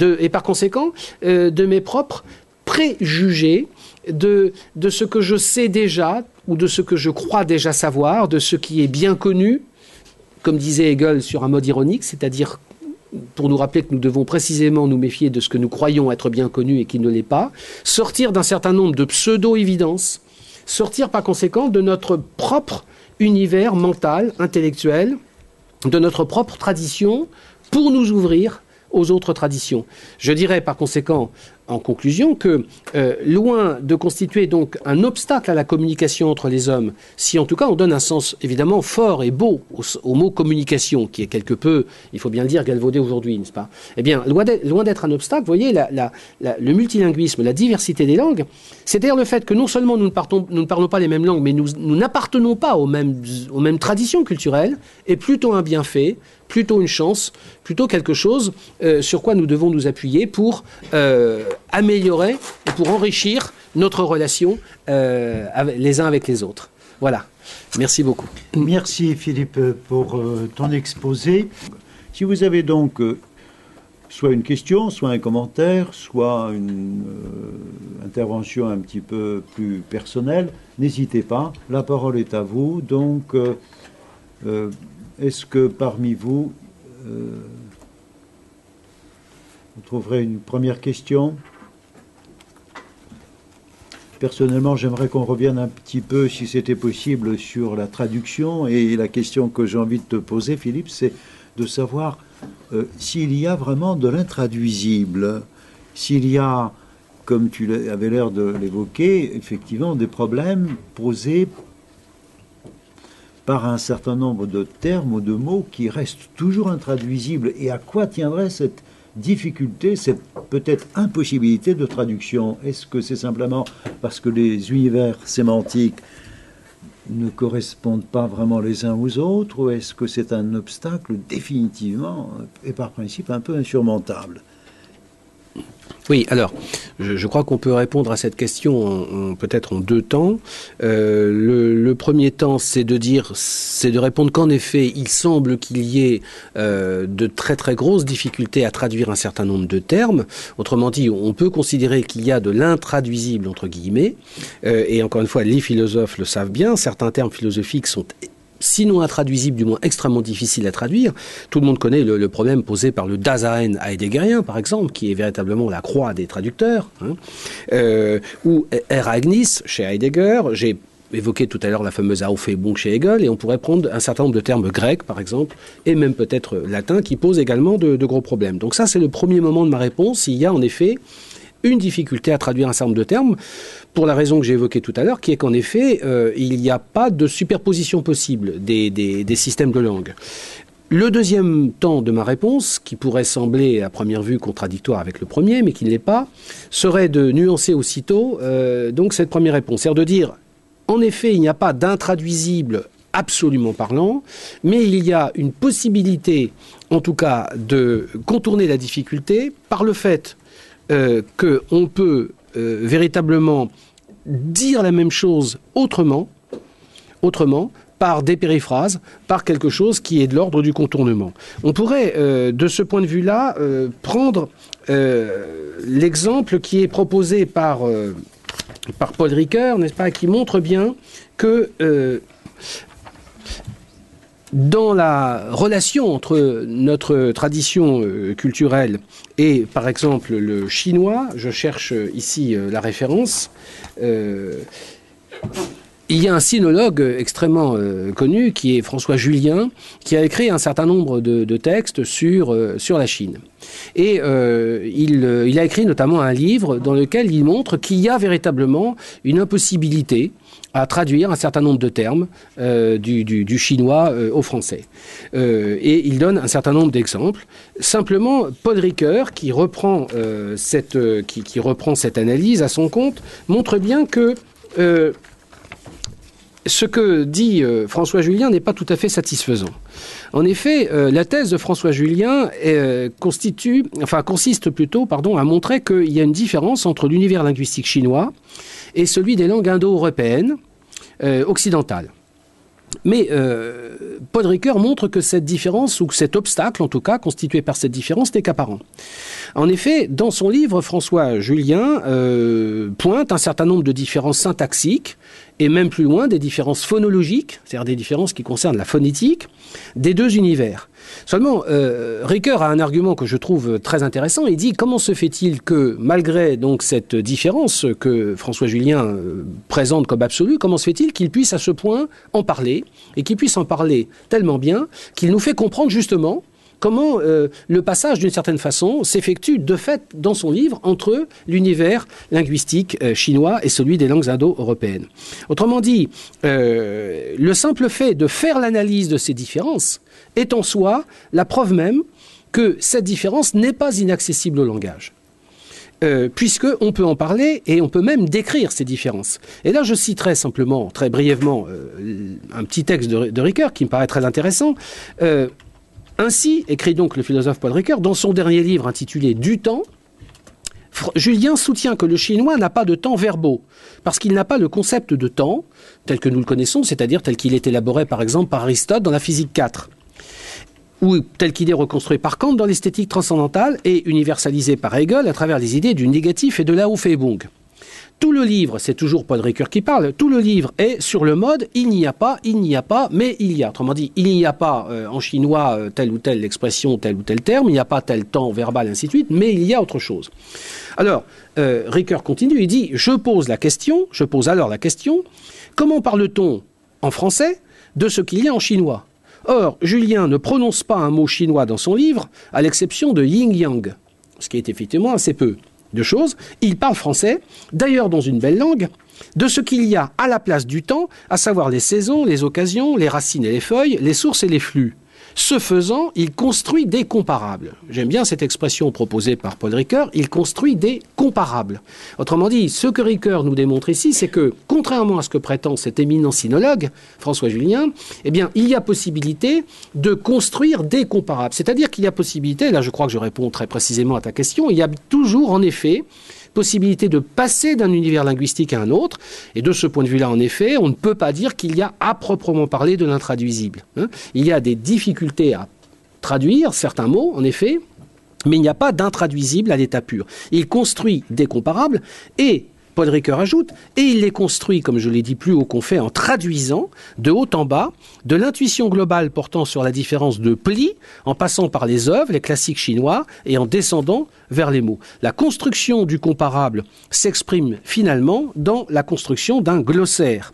et par conséquent, euh, de mes propres préjugés, de, de ce que je sais déjà ou de ce que je crois déjà savoir, de ce qui est bien connu, comme disait Hegel sur un mode ironique, c'est-à-dire pour nous rappeler que nous devons précisément nous méfier de ce que nous croyons être bien connu et qui ne l'est pas, sortir d'un certain nombre de pseudo-évidences, sortir par conséquent de notre propre univers mental, intellectuel, de notre propre tradition, pour nous ouvrir aux autres traditions. Je dirais par conséquent en conclusion que, euh, loin de constituer donc un obstacle à la communication entre les hommes, si en tout cas on donne un sens évidemment fort et beau au, mot communication, qui est quelque peu, il faut bien le dire, galvaudé aujourd'hui, n'est-ce pas? Eh bien, loin d'être un obstacle, vous voyez, le multilinguisme, la diversité des langues, c'est d'ailleurs le fait que non seulement nous ne, parlons pas les mêmes langues, mais nous n'appartenons pas aux mêmes traditions culturelles, est plutôt un bienfait, plutôt une chance, plutôt quelque chose euh, sur quoi nous devons nous appuyer pour euh, améliorer et pour enrichir notre relation euh, les uns avec les autres. Voilà. Merci beaucoup. Merci Philippe pour ton exposé. Si vous avez donc soit une question, soit un commentaire, soit une intervention un petit peu plus personnelle, n'hésitez pas. La parole est à vous. Donc, est-ce que parmi vous, euh, vous trouverez une première question? Personnellement, j'aimerais qu'on revienne un petit peu, si c'était possible, sur la traduction. Et la question que j'ai envie de te poser, Philippe, c'est de savoir euh, s'il y a vraiment de l'intraduisible, s'il y a, comme tu avais l'air de l'évoquer, effectivement des problèmes posés par un certain nombre de termes ou de mots qui restent toujours intraduisibles. Et à quoi tiendrait cette difficulté, cette peut-être impossibilité de traduction? Est-ce que c'est simplement parce que les univers sémantiques ne correspondent pas vraiment les uns aux autres ou est-ce que c'est un obstacle définitivement et par principe un peu insurmontable? Oui, alors, je, crois qu'on peut répondre à cette question peut-être en deux temps. Euh, le, premier temps, c'est de dire, c'est de répondre qu'en effet, il semble qu'il y ait euh, de très très grosses difficultés à traduire un certain nombre de termes. Autrement dit, on peut considérer qu'il y a de l'intraduisible entre guillemets. Euh, et encore une fois, les philosophes le savent bien. Certains termes philosophiques sont sinon intraduisible, du moins extrêmement difficile à traduire. Tout le monde connaît le, problème posé par le Dasein heideggerien, par exemple, qui est véritablement la croix des traducteurs, hein. euh, ou Eragnis chez Heidegger. J'ai évoqué tout à l'heure la fameuse Aufhebung chez Hegel, et on pourrait prendre un certain nombre de termes grecs, par exemple, et même peut-être latins, qui posent également de gros problèmes. Donc ça, c'est le premier moment de ma réponse. Il y a en effet une difficulté à traduire un certain nombre de termes, pour la raison que j'ai évoquée tout à l'heure, qui est qu'en effet, euh, il n'y a pas de superposition possible des, systèmes de langue. Le deuxième temps de ma réponse, qui pourrait sembler à première vue contradictoire avec le premier, mais qui ne l'est pas, serait de nuancer aussitôt euh, donc cette première réponse, c'est-à-dire de dire, en effet, il n'y a pas d'intraduisible absolument parlant, mais il y a une possibilité, en tout cas, de contourner la difficulté par le fait euh, qu'on peut véritablement dire la même chose autrement, autrement, par des périphrases, par quelque chose qui est de l'ordre du contournement. On pourrait, euh, de ce point de vue-là, euh, prendre euh, l'exemple qui est proposé par, par Paul Ricoeur, n'est-ce pas, qui montre bien que dans la relation entre notre tradition culturelle et, par exemple, le chinois, je cherche ici la référence, il y a un sinologue extrêmement euh, connu qui est François Julien, qui a écrit un certain nombre de, textes sur, euh, sur la Chine. Et euh, il, a écrit notamment un livre dans lequel il montre qu'il y a véritablement une impossibilité à traduire un certain nombre de termes du, du, chinois au français. et il donne un certain nombre d'exemples. Simplement, Paul Ricoeur, qui reprend, cette, qui, qui, reprend cette analyse à son compte, montre bien que ce que dit euh, François Julien n'est pas tout à fait satisfaisant. En effet, euh, la thèse de François Julien euh, constitue, enfin, consiste plutôt pardon, à montrer qu'il y a une différence entre l'univers linguistique chinois et celui des langues indo-européennes occidentales. Mais Paul Ricoeur montre que cette différence, ou que cet obstacle en tout cas, constitué par cette différence, n'est qu'apparent. En effet, dans son livre, François Julien pointe un certain nombre de différences syntaxiques et même plus loin des différences phonologiques, c'est-à-dire des différences qui concernent la phonétique, des deux univers. Seulement, euh, Ricoeur a un argument que je trouve très intéressant. Il dit comment se fait-il que, malgré donc cette différence que François Julien euh, présente comme absolue, comment se fait-il qu'il puisse à ce point en parler et qu'il puisse en parler tellement bien qu'il nous fait comprendre justement comment euh, le passage, d'une certaine façon, s'effectue de fait dans son livre entre l'univers linguistique euh, chinois et celui des langues indo-européennes. Autrement dit, euh, le simple fait de faire l'analyse de ces différences est en soi la preuve même que cette différence n'est pas inaccessible au langage. puisqu'on peut en parler et on peut même décrire ces différences. Et là, je citerai simplement, très brièvement, un petit texte de Ricoeur qui me paraît très intéressant. Ainsi, écrit donc le philosophe Paul Ricoeur dans son dernier livre intitulé Du temps, Julien soutient que le chinois n'a pas de temps verbaux, parce qu'il n'a pas le concept de temps, tel que nous le connaissons, c'est-à-dire tel qu'il est élaboré par exemple par Aristote dans la physique 4, ou tel qu'il est reconstruit par Kant dans l'esthétique transcendantale et universalisé par Hegel à travers les idées du négatif et de la Aufhebung. Tout le livre, c'est toujours Paul Ricoeur qui parle, tout le livre est sur le mode il n'y a pas, il n'y a pas, mais il y a. Autrement dit, il n'y a pas euh, en chinois euh, telle ou telle expression, tel ou tel terme, il n'y a pas tel temps verbal, ainsi de suite, mais il y a autre chose. Alors, euh, Ricoeur continue, il dit Je pose la question, je pose alors la question comment parle-t-on en français de ce qu'il y a en chinois? Or, Julien ne prononce pas un mot chinois dans son livre, à l'exception de yin-yang, ce qui est effectivement assez peu de choses. Il parle français, d'ailleurs dans une belle langue, de ce qu'il y a à la place du temps, à savoir les saisons, les occasions, les racines et les feuilles, les sources et les flux. Ce faisant, il construit des comparables. J'aime bien cette expression proposée par Paul Ricoeur, il construit des comparables. Autrement dit, ce que Ricoeur nous démontre ici, c'est que, contrairement à ce que prétend cet éminent sinologue, François Julien, eh bien, il y a possibilité de construire des comparables. C'est-à-dire qu'il y a possibilité, là je crois que je réponds très précisément à ta question, il y a toujours en effet possibilité de passer d'un univers linguistique à un autre. Et de ce point de vue-là, en effet, on ne peut pas dire qu'il y a à proprement parler de l'intraduisible. Hein. il y a des difficultés à traduire certains mots, en effet, mais il n'y a pas d'intraduisible à l'état pur. Il construit des comparables et Paul ajoute, et il les construit, comme je l'ai dit plus haut qu'on fait, en traduisant de haut en bas de l'intuition globale portant sur la différence de plis, en passant par les œuvres, les classiques chinois, et en descendant vers les mots. La construction du comparable s'exprime finalement dans la construction d'un glossaire.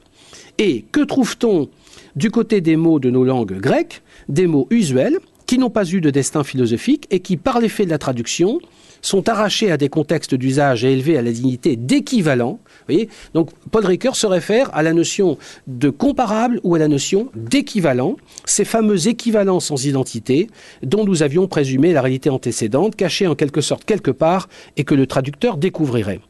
Et que trouve-t-on du côté des mots de nos langues grecques Des mots usuels qui n'ont pas eu de destin philosophique et qui, par l'effet de la traduction, sont arrachés à des contextes d'usage et élevés à la dignité d'équivalent. Donc Paul Ricoeur se réfère à la notion de comparable ou à la notion d'équivalent, ces fameux équivalents sans identité dont nous avions présumé la réalité antécédente, cachée en quelque sorte quelque part et que le traducteur découvrirait.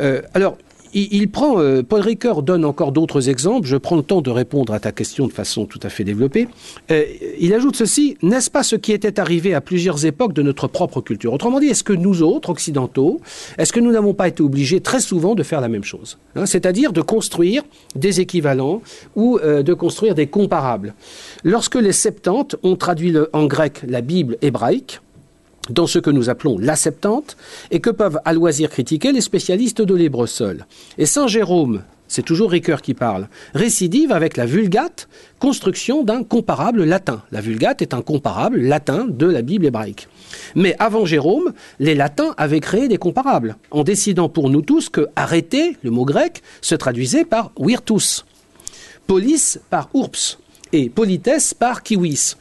Euh, alors, il, prend, euh, Paul Ricoeur donne encore d'autres exemples. Je prends le temps de répondre à ta question de façon tout à fait développée. Euh, il ajoute ceci n'est-ce pas ce qui était arrivé à plusieurs époques de notre propre culture? Autrement dit, est-ce que nous autres, occidentaux, est-ce que nous n'avons pas été obligés très souvent de faire la même chose hein, C'est-à-dire de construire des équivalents ou euh, de construire des comparables. Lorsque les Septante ont traduit en grec la Bible hébraïque, dans ce que nous appelons la Septante, et que peuvent à loisir critiquer les spécialistes de l'hébreu seul. Et Saint Jérôme, c'est toujours Ricoeur qui parle, récidive avec la Vulgate, construction d'un comparable latin. La Vulgate est un comparable latin de la Bible hébraïque. Mais avant Jérôme, les latins avaient créé des comparables, en décidant pour nous tous que arrêter, le mot grec, se traduisait par virtus, polis par urps, et politesse par kiwis.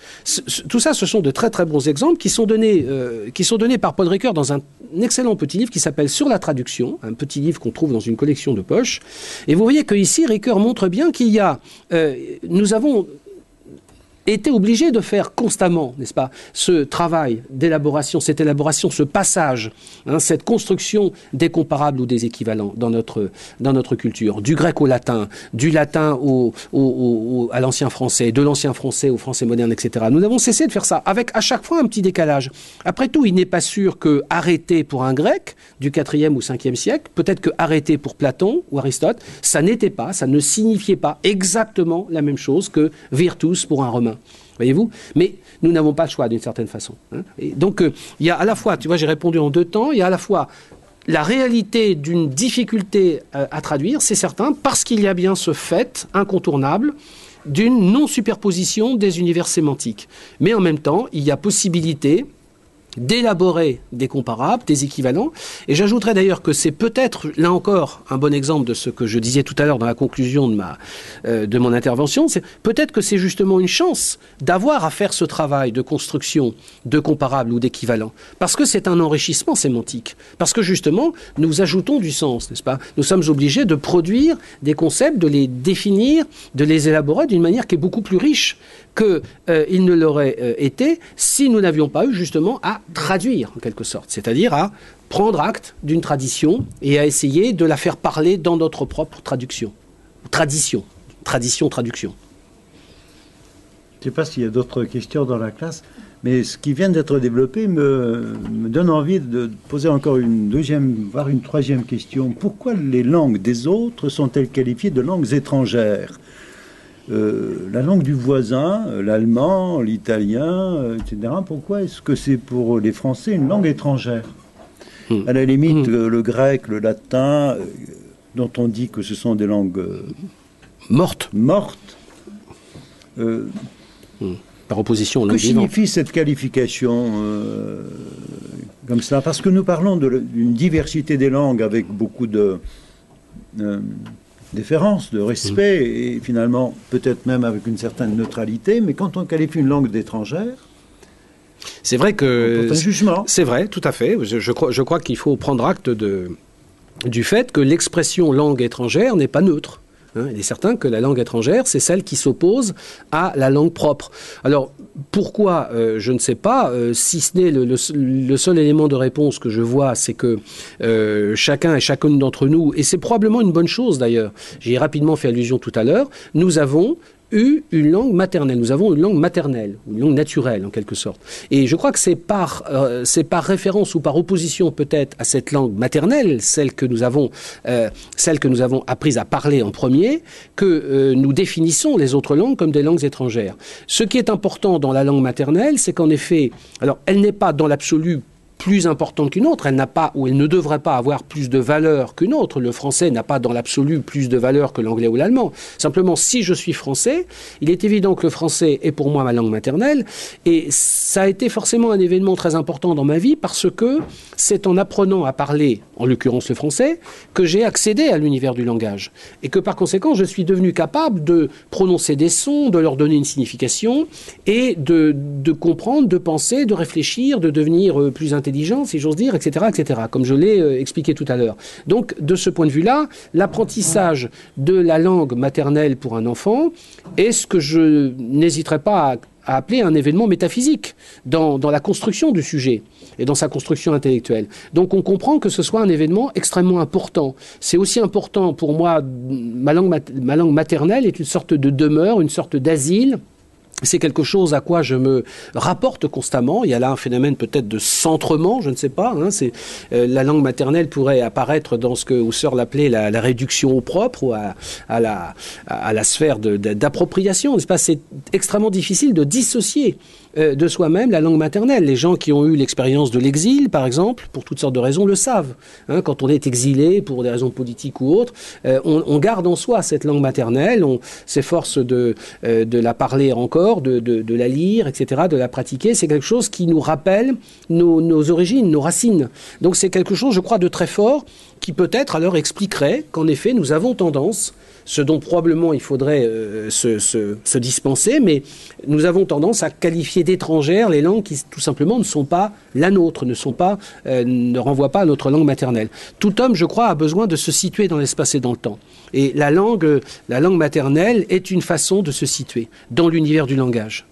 Tout ça, ce sont de très très bons exemples qui sont donnés, euh, qui sont donnés par Paul Ricoeur dans un excellent petit livre qui s'appelle Sur la traduction, un petit livre qu'on trouve dans une collection de poches. Et vous voyez que ici, Ricoeur montre bien qu'il y a, euh, nous avons était obligé de faire constamment, n'est-ce pas, ce travail d'élaboration, cette élaboration, ce passage, hein, cette construction des comparables ou des équivalents dans notre, dans notre culture, du grec au latin, du latin au, à l'ancien français, de l'ancien français au français moderne, etc. Nous avons cessé de faire ça, avec à chaque fois un petit décalage. Après tout, il n'est pas sûr que arrêter pour un grec du 4e ou 5e siècle, peut-être que arrêter pour Platon ou Aristote, ça n'était pas, ça ne signifiait pas exactement la même chose que virtus pour un romain. Voyez-vous? Mais nous n'avons pas le choix d'une certaine façon. Hein. Donc, euh, il y a à la fois, tu vois, j'ai répondu en deux temps, il y a à la fois la réalité d'une difficulté euh, à traduire, c'est certain, parce qu'il y a bien ce fait incontournable d'une non-superposition des univers sémantiques. Mais en même temps, il y a possibilité d'élaborer des comparables, des équivalents. Et j'ajouterais d'ailleurs que c'est peut-être, là encore, un bon exemple de ce que je disais tout à l'heure dans la conclusion de, ma, euh, de mon intervention, c'est peut-être que c'est justement une chance d'avoir à faire ce travail de construction de comparables ou d'équivalents. Parce que c'est un enrichissement sémantique. Parce que justement, nous ajoutons du sens, n'est-ce pas? Nous sommes obligés de produire des concepts, de les définir, de les élaborer d'une manière qui est beaucoup plus riche qu'il euh, ne l'aurait euh, été si nous n'avions pas eu justement à traduire en quelque sorte, c'est-à-dire à prendre acte d'une tradition et à essayer de la faire parler dans notre propre traduction. Tradition, tradition, traduction. Je ne sais pas s'il y a d'autres questions dans la classe, mais ce qui vient d'être développé me, me, donne envie de poser encore une deuxième, voire une troisième question. Pourquoi les langues des autres sont-elles qualifiées de langues étrangères? Euh, la langue du voisin, euh, l'allemand, l'italien, euh, etc. Pourquoi est-ce que c'est pour les Français une langue étrangère hmm. À la limite, hmm. le, grec, le latin, dont on dit que ce sont des langues mortes. Mortes. Hmm. Par opposition Que signifie cette qualification comme ça? Parce que nous parlons d'une diversité des langues avec beaucoup de déférence, de respect, mm. et finalement peut-être même avec une certaine neutralité, mais quand on qualifie une langue d'étrangère, c'est vrai que jugement. C'est vrai, tout à fait. Je, crois, je crois qu'il faut prendre acte de, du fait que l'expression langue étrangère n'est pas neutre. Hein. il est certain que la langue étrangère, c'est celle qui s'oppose à la langue propre. Alors, pourquoi euh, Je ne sais pas, euh, si ce n'est le, seul élément de réponse que je vois, c'est que euh, chacun et chacune d'entre nous, et c'est probablement une bonne chose d'ailleurs, j'y ai rapidement fait allusion tout à l'heure, nous avons une langue maternelle. Nous avons une langue maternelle, une langue naturelle en quelque sorte. Et je crois que c'est par, euh, c'est par référence ou par opposition peut-être à cette langue maternelle, celle que nous avons, euh, celle que nous avons apprise à parler en premier, que euh, nous définissons les autres langues comme des langues étrangères. Ce qui est important dans la langue maternelle, c'est qu'en effet, alors elle n'est pas dans l'absolu plus importante qu'une autre, elle n'a pas ou elle ne devrait pas avoir plus de valeur qu'une autre. Le français n'a pas dans l'absolu plus de valeur que l'anglais ou l'allemand. Simplement, si je suis français, il est évident que le français est pour moi ma langue maternelle et ça a été forcément un événement très important dans ma vie parce que c'est en apprenant à parler, en l'occurrence le français, que j'ai accédé à l'univers du langage et que par conséquent, je suis devenu capable de prononcer des sons, de leur donner une signification et de, de comprendre, de penser, de réfléchir, de devenir euh, plus intelligent intelligence, si j'ose dire, etc., etc., comme je l'ai euh, expliqué tout à l'heure. Donc, de ce point de vue-là, l'apprentissage de la langue maternelle pour un enfant est ce que je n'hésiterai pas à appeler un événement métaphysique dans, la construction du sujet et dans sa construction intellectuelle. Donc on comprend que ce soit un événement extrêmement important. C'est aussi important pour moi, ma langue maternelle est une sorte de demeure, une sorte d'asile c'est quelque chose à quoi je me rapporte constamment. Il y a là un phénomène peut-être de centrement, je ne sais pas. Hein. c'est euh, la langue maternelle pourrait apparaître dans ce que Husserl appelait la, la réduction au propre ou à, la, à la sphère d'appropriation. C'est extrêmement difficile de dissocier euh, de soi-même la langue maternelle. Les gens qui ont eu l'expérience de l'exil, par exemple, pour toutes sortes de raisons, le savent. Hein, quand on est exilé pour des raisons politiques ou autres, euh, on, garde en soi cette langue maternelle, on s'efforce de, euh, la parler encore, de, de, la lire, etc., de la pratiquer. C'est quelque chose qui nous rappelle nos, nos origines, nos racines. Donc c'est quelque chose, je crois, de très fort qui peut-être alors expliquerait qu'en effet nous avons tendance ce dont probablement il faudrait euh, se, dispenser, mais nous avons tendance à qualifier d'étrangères les langues qui tout simplement ne sont pas la nôtre, ne sont pas, euh, ne renvoient pas à notre langue maternelle. Tout homme, je crois, a besoin de se situer dans l'espace et dans le temps. Et la langue, la langue maternelle est une façon de se situer dans l'univers du langage.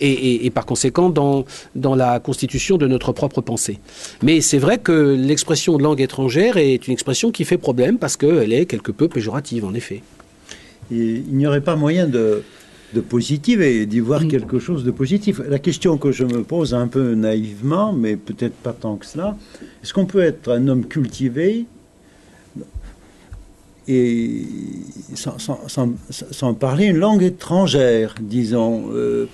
Et, par conséquent dans, dans la constitution de notre propre pensée. Mais c'est vrai que l'expression de langue étrangère est une expression qui fait problème parce qu'elle est quelque peu péjorative, en effet il n'y aurait pas moyen de, de positiver, d'y voir mm. quelque chose de positif. La question que je me pose un peu naïvement, mais peut-être pas tant que cela, est-ce qu'on peut être un homme cultivé et sans, parler une langue étrangère, disons euh,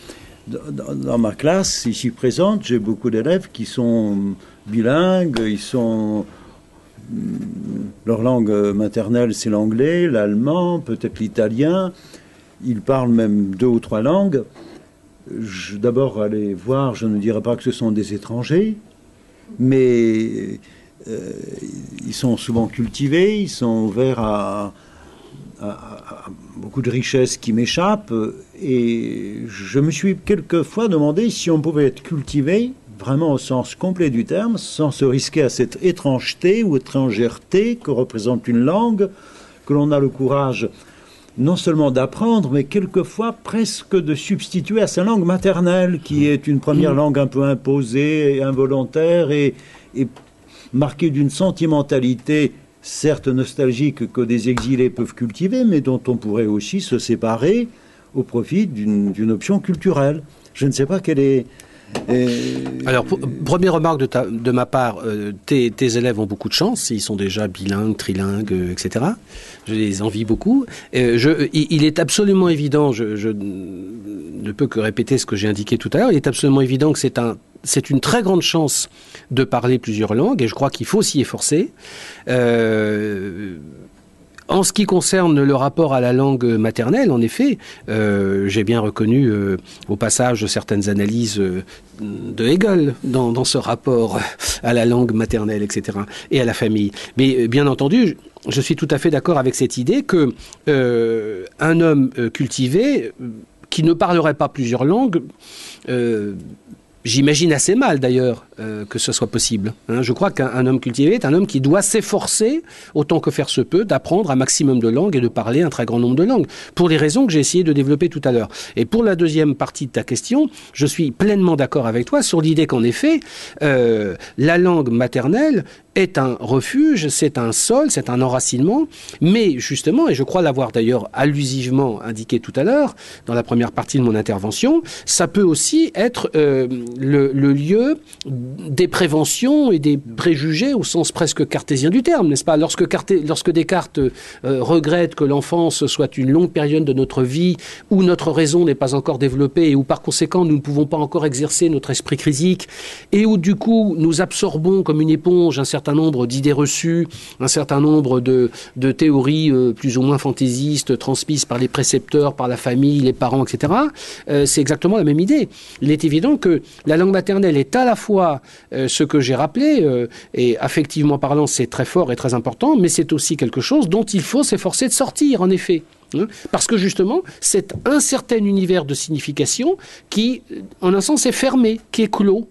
dans, dans, ma classe ici présente, j'ai beaucoup d'élèves qui sont bilingues, ils sont leur langue maternelle, c'est l'anglais, l'allemand, peut-être l'italien. Ils parlent même deux ou trois langues. D'abord, aller voir, je ne dirais pas que ce sont des étrangers, mais euh, ils sont souvent cultivés, ils sont ouverts à beaucoup de richesses qui m'échappent. Et je me suis quelquefois demandé si on pouvait être cultivé vraiment au sens complet du terme, sans se risquer à cette étrangeté ou étrangèreté que représente une langue, que l'on a le courage non seulement d'apprendre, mais quelquefois presque de substituer à sa langue maternelle, qui est une première langue un peu imposée, et involontaire et, et marquée d'une sentimentalité certes nostalgique que des exilés peuvent cultiver, mais dont on pourrait aussi se séparer au profit d'une option culturelle. Je ne sais pas quelle est alors, première remarque de, ma part, euh, tes, élèves ont beaucoup de chance, ils sont déjà bilingues, trilingues, euh, etc. Je les envie beaucoup. Euh, il, est absolument évident, je, ne peux que répéter ce que j'ai indiqué tout à l'heure, il est absolument évident que c'est c'est une très grande chance de parler plusieurs langues et je crois qu'il faut s'y efforcer. En ce qui concerne le rapport à la langue maternelle, en effet, euh, j'ai bien reconnu euh, au passage certaines analyses euh, de Hegel dans, ce rapport à la langue maternelle, etc., et à la famille. Mais bien entendu, je suis tout à fait d'accord avec cette idée que un homme cultivé qui ne parlerait pas plusieurs langues J'imagine assez mal d'ailleurs euh, que ce soit possible. Hein. Je crois qu'un homme cultivé est un homme qui doit s'efforcer, autant que faire se peut, d'apprendre un maximum de langues et de parler un très grand nombre de langues, pour les raisons que j'ai essayé de développer tout à l'heure. Et pour la deuxième partie de ta question, je suis pleinement d'accord avec toi sur l'idée qu'en effet, euh, la langue maternelle est un refuge, c'est un sol, c'est un enracinement, mais justement, et je crois l'avoir d'ailleurs allusivement indiqué tout à l'heure, dans la première partie de mon intervention, ça peut aussi être euh, le, lieu des préventions et des préjugés au sens presque cartésien du terme, n'est-ce pas? Lorsque, lorsque Descartes euh, regrette que l'enfance soit une longue période de notre vie où notre raison n'est pas encore développée et où par conséquent nous ne pouvons pas encore exercer notre esprit critique et où du coup nous absorbons comme une éponge un certain nombre d'idées reçues, un certain nombre de, théories euh, plus ou moins fantaisistes transmises par les précepteurs, par la famille, les parents, etc. Euh, c'est exactement la même idée. Il est évident que la langue maternelle est à la fois euh, ce que j'ai rappelé, et affectivement parlant, c'est très fort et très important, mais c'est aussi quelque chose dont il faut s'efforcer de sortir, en effet. Hein. Parce que justement, c'est un certain univers de signification qui, en un sens, est fermé, qui est clos.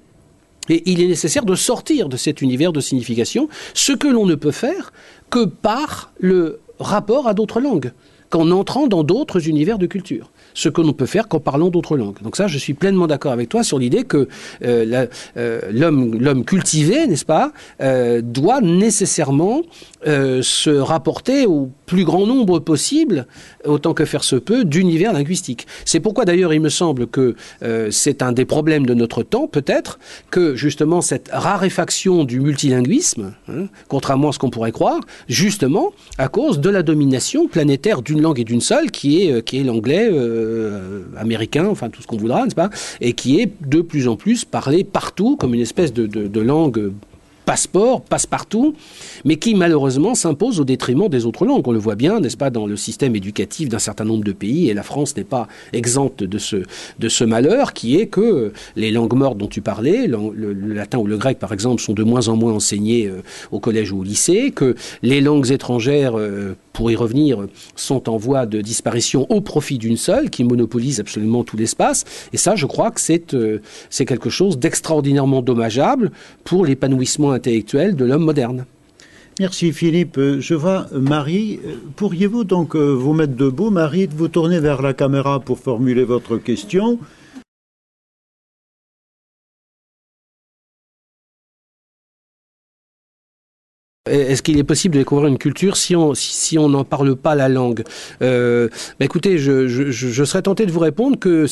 Et il est nécessaire de sortir de cet univers de signification, ce que l'on ne peut faire que par le rapport à d'autres langues qu'en entrant dans d'autres univers de culture ce que l'on peut faire qu'en parlant d'autres langues. Donc ça, je suis pleinement d'accord avec toi sur l'idée que euh, euh, l'homme cultivé, n'est-ce pas, euh, doit nécessairement se rapporter au plus grand nombre possible, autant que faire se peut, d'univers linguistiques. C'est pourquoi d'ailleurs il me semble que c'est un des problèmes de notre temps, peut-être, que justement cette raréfaction du multilinguisme, hein, contrairement à ce qu'on pourrait croire, justement à cause de la domination planétaire d'une langue et d'une seule, qui est, qui est l'anglais euh, américain, enfin tout ce qu'on voudra, n'est-ce pas Et qui est de plus en plus parlé partout comme une espèce de langue passeport, passe-partout, mais qui malheureusement s'impose au détriment des autres langues. On le voit bien, n'est-ce pas, dans le système éducatif d'un certain nombre de pays, et la France n'est pas exempte de ce, de ce malheur, qui est que les langues mortes dont tu parlais, le, latin ou le grec par exemple, sont de moins en moins enseignées euh, au collège ou au lycée, que les langues étrangères, euh, pour y revenir, sont en voie de disparition au profit d'une seule, qui monopolise absolument tout l'espace. Et ça, je crois que c'est euh, quelque chose d'extraordinairement dommageable pour l'épanouissement de l'homme moderne. Merci Philippe. Euh, je vois Marie. Euh, pourriez-vous donc euh, vous mettre debout, Marie, vous tourner vers la caméra pour formuler votre question Est-ce qu'il est possible de découvrir une culture si on si on n'en parle pas la langue? Euh, bah Écoutez, je, je, serais tenté de vous répondre que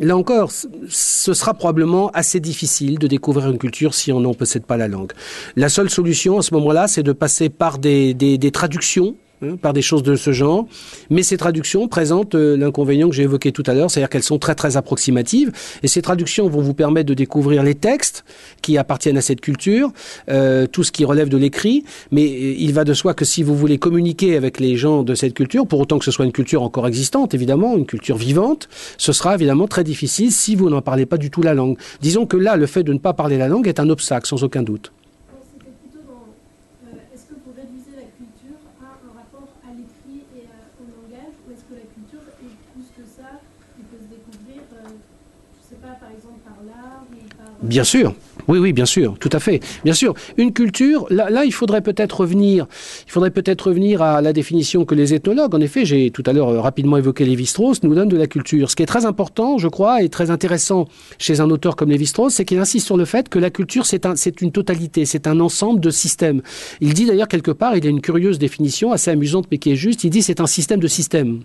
là encore, ce sera probablement assez difficile de découvrir une culture si on n'en possède pas la langue. La seule solution à ce moment-là, c'est de passer par des, des traductions Hein, par des choses de ce genre. Mais ces traductions présentent euh, l'inconvénient que j'ai évoqué tout à l'heure, c'est-à-dire qu'elles sont très très approximatives. Et ces traductions vont vous permettre de découvrir les textes qui appartiennent à cette culture, euh, tout ce qui relève de l'écrit. Mais euh, il va de soi que si vous voulez communiquer avec les gens de cette culture, pour autant que ce soit une culture encore existante, évidemment, une culture vivante, ce sera évidemment très difficile si vous n'en parlez pas du tout la langue. Disons que là, le fait de ne pas parler la langue est un obstacle, sans aucun doute. Bien sûr. Oui, oui, bien sûr, tout à fait. Bien sûr, une culture, là, il faudrait peut-être revenir, il faudrait peut-être revenir à la définition que les ethnologues, en effet, j'ai tout à l'heure euh, rapidement évoqué Lévi-Strauss, nous donnent de la culture. Ce qui est très important, je crois, et très intéressant chez un auteur comme Lévi-Strauss, c'est qu'il insiste sur le fait que la culture, c'est une totalité, c'est un ensemble de systèmes. Il dit d'ailleurs quelque part, il a une curieuse définition assez amusante mais qui est juste, il dit c'est un système de systèmes.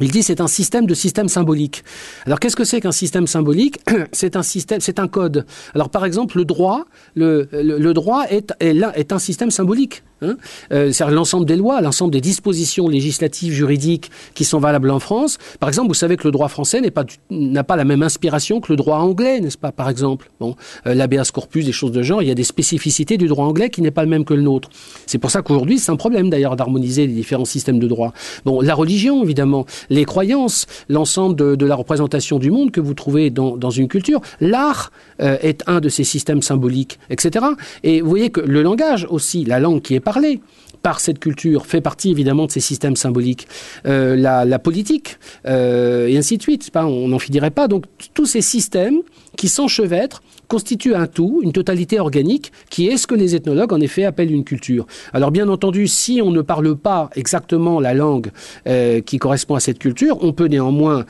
Il dit c'est un système de système symbolique. Alors qu'est-ce que c'est qu'un système symbolique C'est un système, c'est un code. Alors par exemple le droit, le, droit est un système symbolique. Hein euh, c'est l'ensemble des lois, l'ensemble des dispositions législatives, juridiques qui sont valables en France. Par exemple, vous savez que le droit français n'est pas n'a pas la même inspiration que le droit anglais, n'est-ce pas Par exemple, bon, euh, l'habeas corpus, des choses de genre, il y a des spécificités du droit anglais qui n'est pas le même que le nôtre. C'est pour ça qu'aujourd'hui, c'est un problème d'ailleurs d'harmoniser les différents systèmes de droit. Bon, la religion, évidemment, les croyances, l'ensemble de, de, la représentation du monde que vous trouvez dans, dans une culture, l'art euh, est un de ces systèmes symboliques, etc. Et vous voyez que le langage aussi, la langue qui est par cette culture fait partie évidemment de ces systèmes symboliques. Euh, la, politique, euh, et ainsi de suite, pas, on n'en finirait pas. Donc tous ces systèmes qui s'enchevêtrent constituent un tout, une totalité organique, qui est ce que les ethnologues en effet appellent une culture. Alors bien entendu, si on ne parle pas exactement la langue euh, qui correspond à cette culture, on peut néanmoins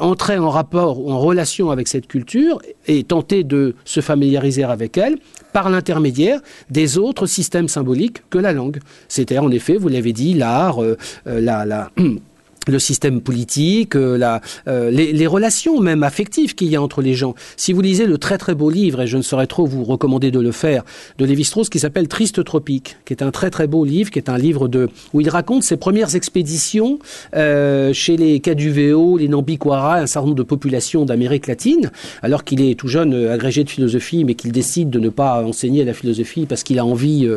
entrer en rapport ou en relation avec cette culture et tenter de se familiariser avec elle par l'intermédiaire des autres systèmes symboliques que la langue. C'était en effet, vous l'avez dit, l'art, euh, euh, la le système politique, euh, la, euh, les, relations même affectives qu'il y a entre les gens. Si vous lisez le très très beau livre, et je ne saurais trop vous recommander de le faire, de Lévi-Strauss qui s'appelle Triste Tropique, qui est un très très beau livre, qui est un livre de où il raconte ses premières expéditions euh, chez les Caduvéo, les Nambiquara, un certain nombre de populations d'Amérique latine, alors qu'il est tout jeune agrégé de philosophie, mais qu'il décide de ne pas enseigner la philosophie parce qu'il a envie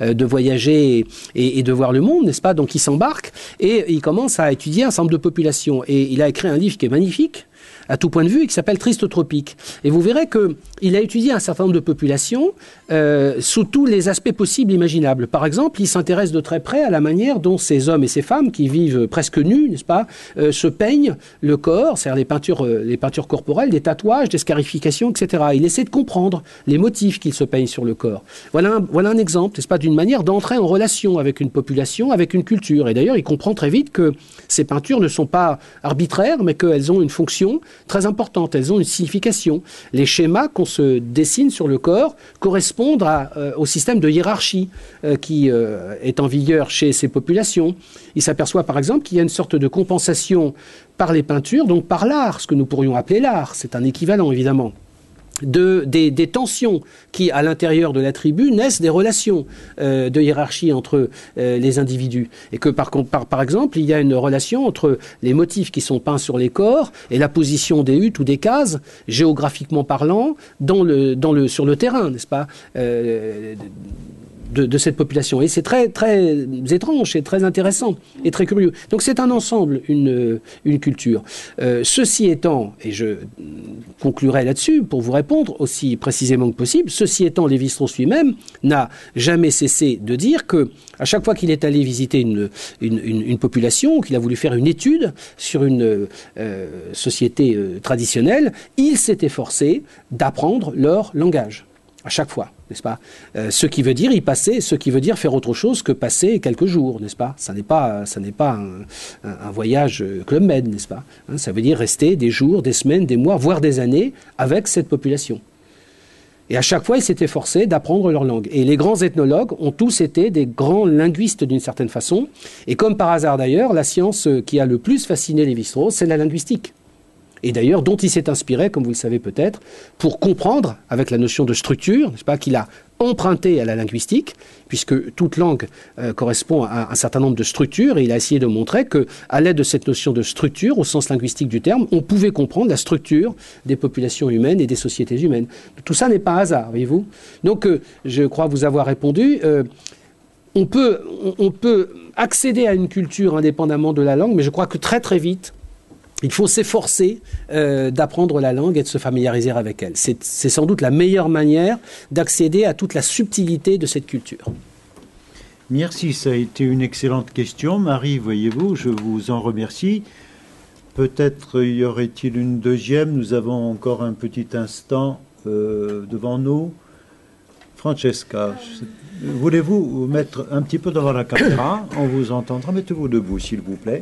de voyager et, et de voir le monde, n'est-ce pas? Donc il s'embarque et il commence à étudier un certain de populations. Et il a écrit un livre qui est magnifique, à tout point de vue et qui s'appelle Tristotropique. Et vous verrez qu'il a étudié un certain nombre de populations euh, sous tous les aspects possibles imaginables. Par exemple, il s'intéresse de très près à la manière dont ces hommes et ces femmes qui vivent presque nus, n'est-ce pas, euh, se peignent le corps, c'est-à-dire les peintures, euh, les peintures corporelles, des tatouages, des scarifications, etc. Il essaie de comprendre les motifs qu'ils se peignent sur le corps. Voilà un, voilà un exemple, n'est-ce pas, d'une manière d'entrer en relation avec une population, avec une culture. Et d'ailleurs, il comprend très vite que ces peintures ne sont pas arbitraires, mais qu'elles ont une fonction très importantes, elles ont une signification. Les schémas qu'on se dessine sur le corps correspondent euh, au système de hiérarchie euh, qui euh, est en vigueur chez ces populations. Il s'aperçoit par exemple qu'il y a une sorte de compensation par les peintures, donc par l'art, ce que nous pourrions appeler l'art. C'est un équivalent évidemment de, des, tensions qui, à l'intérieur de la tribu, naissent des relations euh, de hiérarchie entre euh, les individus. Et que, par, exemple, il y a une relation entre les motifs qui sont peints sur les corps et la position des huttes ou des cases, géographiquement parlant, dans le, sur le terrain, n'est-ce pas? Euh, de, cette population. Et c'est très, très étrange, et très intéressant et très curieux. Donc c'est un ensemble, une, une culture. Euh, ceci étant, et je conclurai là-dessus pour vous répondre aussi précisément que possible, ceci étant, Lévi-Strauss lui-même n'a jamais cessé de dire que à chaque fois qu'il est allé visiter une, une, une, population, qu'il a voulu faire une étude sur une euh, société euh, traditionnelle, il s'était forcé d'apprendre leur langage à chaque fois, n'est-ce pas? Euh, Ce qui veut dire y passer, ce qui veut dire faire autre chose que passer quelques jours, n'est-ce pas? Ça n'est pas, ça n'est pas un, voyage Club Med, n'est-ce pas? Hein, Ça veut dire rester des jours, des semaines, des mois, voire des années avec cette population. Et à chaque fois, ils s'étaient forcés d'apprendre leur langue. Et les grands ethnologues ont tous été des grands linguistes d'une certaine façon. Et comme par hasard d'ailleurs, la science qui a le plus fasciné Lévi-Strauss, c'est la linguistique et d'ailleurs dont il s'est inspiré, comme vous le savez peut-être, pour comprendre, avec la notion de structure, n'est-ce pas, qu'il a emprunté à la linguistique, puisque toute langue euh, correspond à un certain nombre de structures, et il a essayé de montrer que, à l'aide de cette notion de structure, au sens linguistique du terme, on pouvait comprendre la structure des populations humaines et des sociétés humaines. Tout ça n'est pas hasard, voyez-vous. Donc, euh, je crois vous avoir répondu. Euh, on peut, on peut accéder à une culture indépendamment de la langue, mais je crois que très très vite, il faut s'efforcer euh, d'apprendre la langue et de se familiariser avec elle. C'est sans doute la meilleure manière d'accéder à toute la subtilité de cette culture. Merci, ça a été une excellente question. Marie, voyez-vous, je vous en remercie. Peut-être y aurait-il une deuxième. Nous avons encore un petit instant euh, devant nous. Francesca, voulez-vous vous mettre un petit peu devant la caméra? On vous entendra. Mettez-vous debout, s'il vous plaît.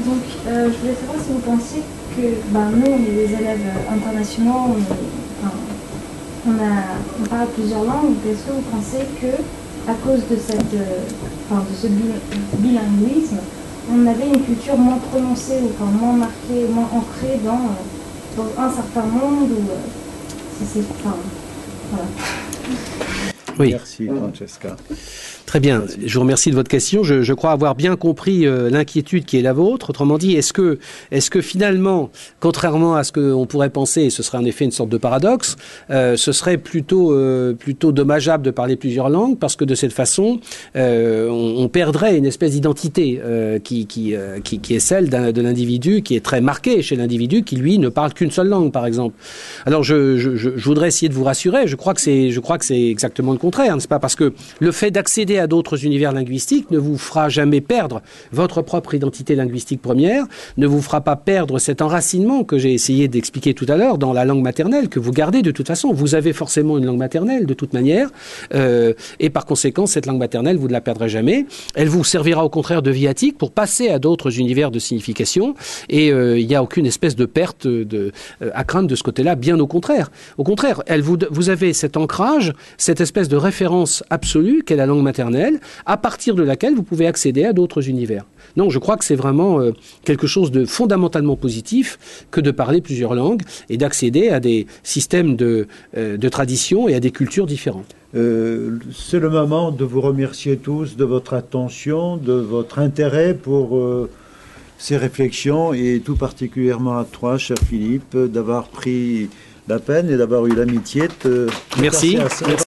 Donc, euh, je voulais savoir si vous pensiez que ben, nous, on est des élèves internationaux, on, on, parle plusieurs langues, est-ce que vous pensez que, à cause de, cette, euh, de ce bilinguisme, on avait une culture moins prononcée, ou enfin, moins marquée, moins ancrée dans, euh, dans un certain monde, ou si c'est. Enfin, voilà. Oui. Merci, Francesca. Très bien. Je vous remercie de votre question. Je, crois avoir bien compris euh, l'inquiétude qui est la vôtre. Autrement dit, est-ce que, est-ce que finalement, contrairement à ce qu'on pourrait penser, et ce serait en effet une sorte de paradoxe, euh, ce serait plutôt, euh, plutôt dommageable de parler plusieurs langues parce que de cette façon, on, perdrait une espèce d'identité qui, qui, qui, est celle de l'individu, qui est très marquée chez l'individu, qui lui ne parle qu'une seule langue, par exemple. Alors, je, je, je voudrais essayer de vous rassurer. Je crois que c'est, je crois que c'est exactement le contraire, n'est-ce pas? Parce que le fait d'accéder d'autres univers linguistiques ne vous fera jamais perdre votre propre identité linguistique première, ne vous fera pas perdre cet enracinement que j'ai essayé d'expliquer tout à l'heure dans la langue maternelle, que vous gardez de toute façon. Vous avez forcément une langue maternelle de toute manière, euh, et par conséquent, cette langue maternelle, vous ne la perdrez jamais. Elle vous servira au contraire de viatique pour passer à d'autres univers de signification, et euh, il n'y a aucune espèce de perte euh, à craindre de ce côté-là, bien au contraire. Au contraire, elle vous, vous avez cet ancrage, cette espèce de référence absolue qu'est la langue maternelle à partir de laquelle vous pouvez accéder à d'autres univers. Non, je crois que c'est vraiment euh, quelque chose de fondamentalement positif que de parler plusieurs langues et d'accéder à des systèmes de, euh, de tradition et à des cultures différentes. Euh, c'est le moment de vous remercier tous de votre attention, de votre intérêt pour ces réflexions et tout particulièrement à toi, cher Philippe, d'avoir pris la peine et d'avoir eu l'amitié de... Merci. Merci.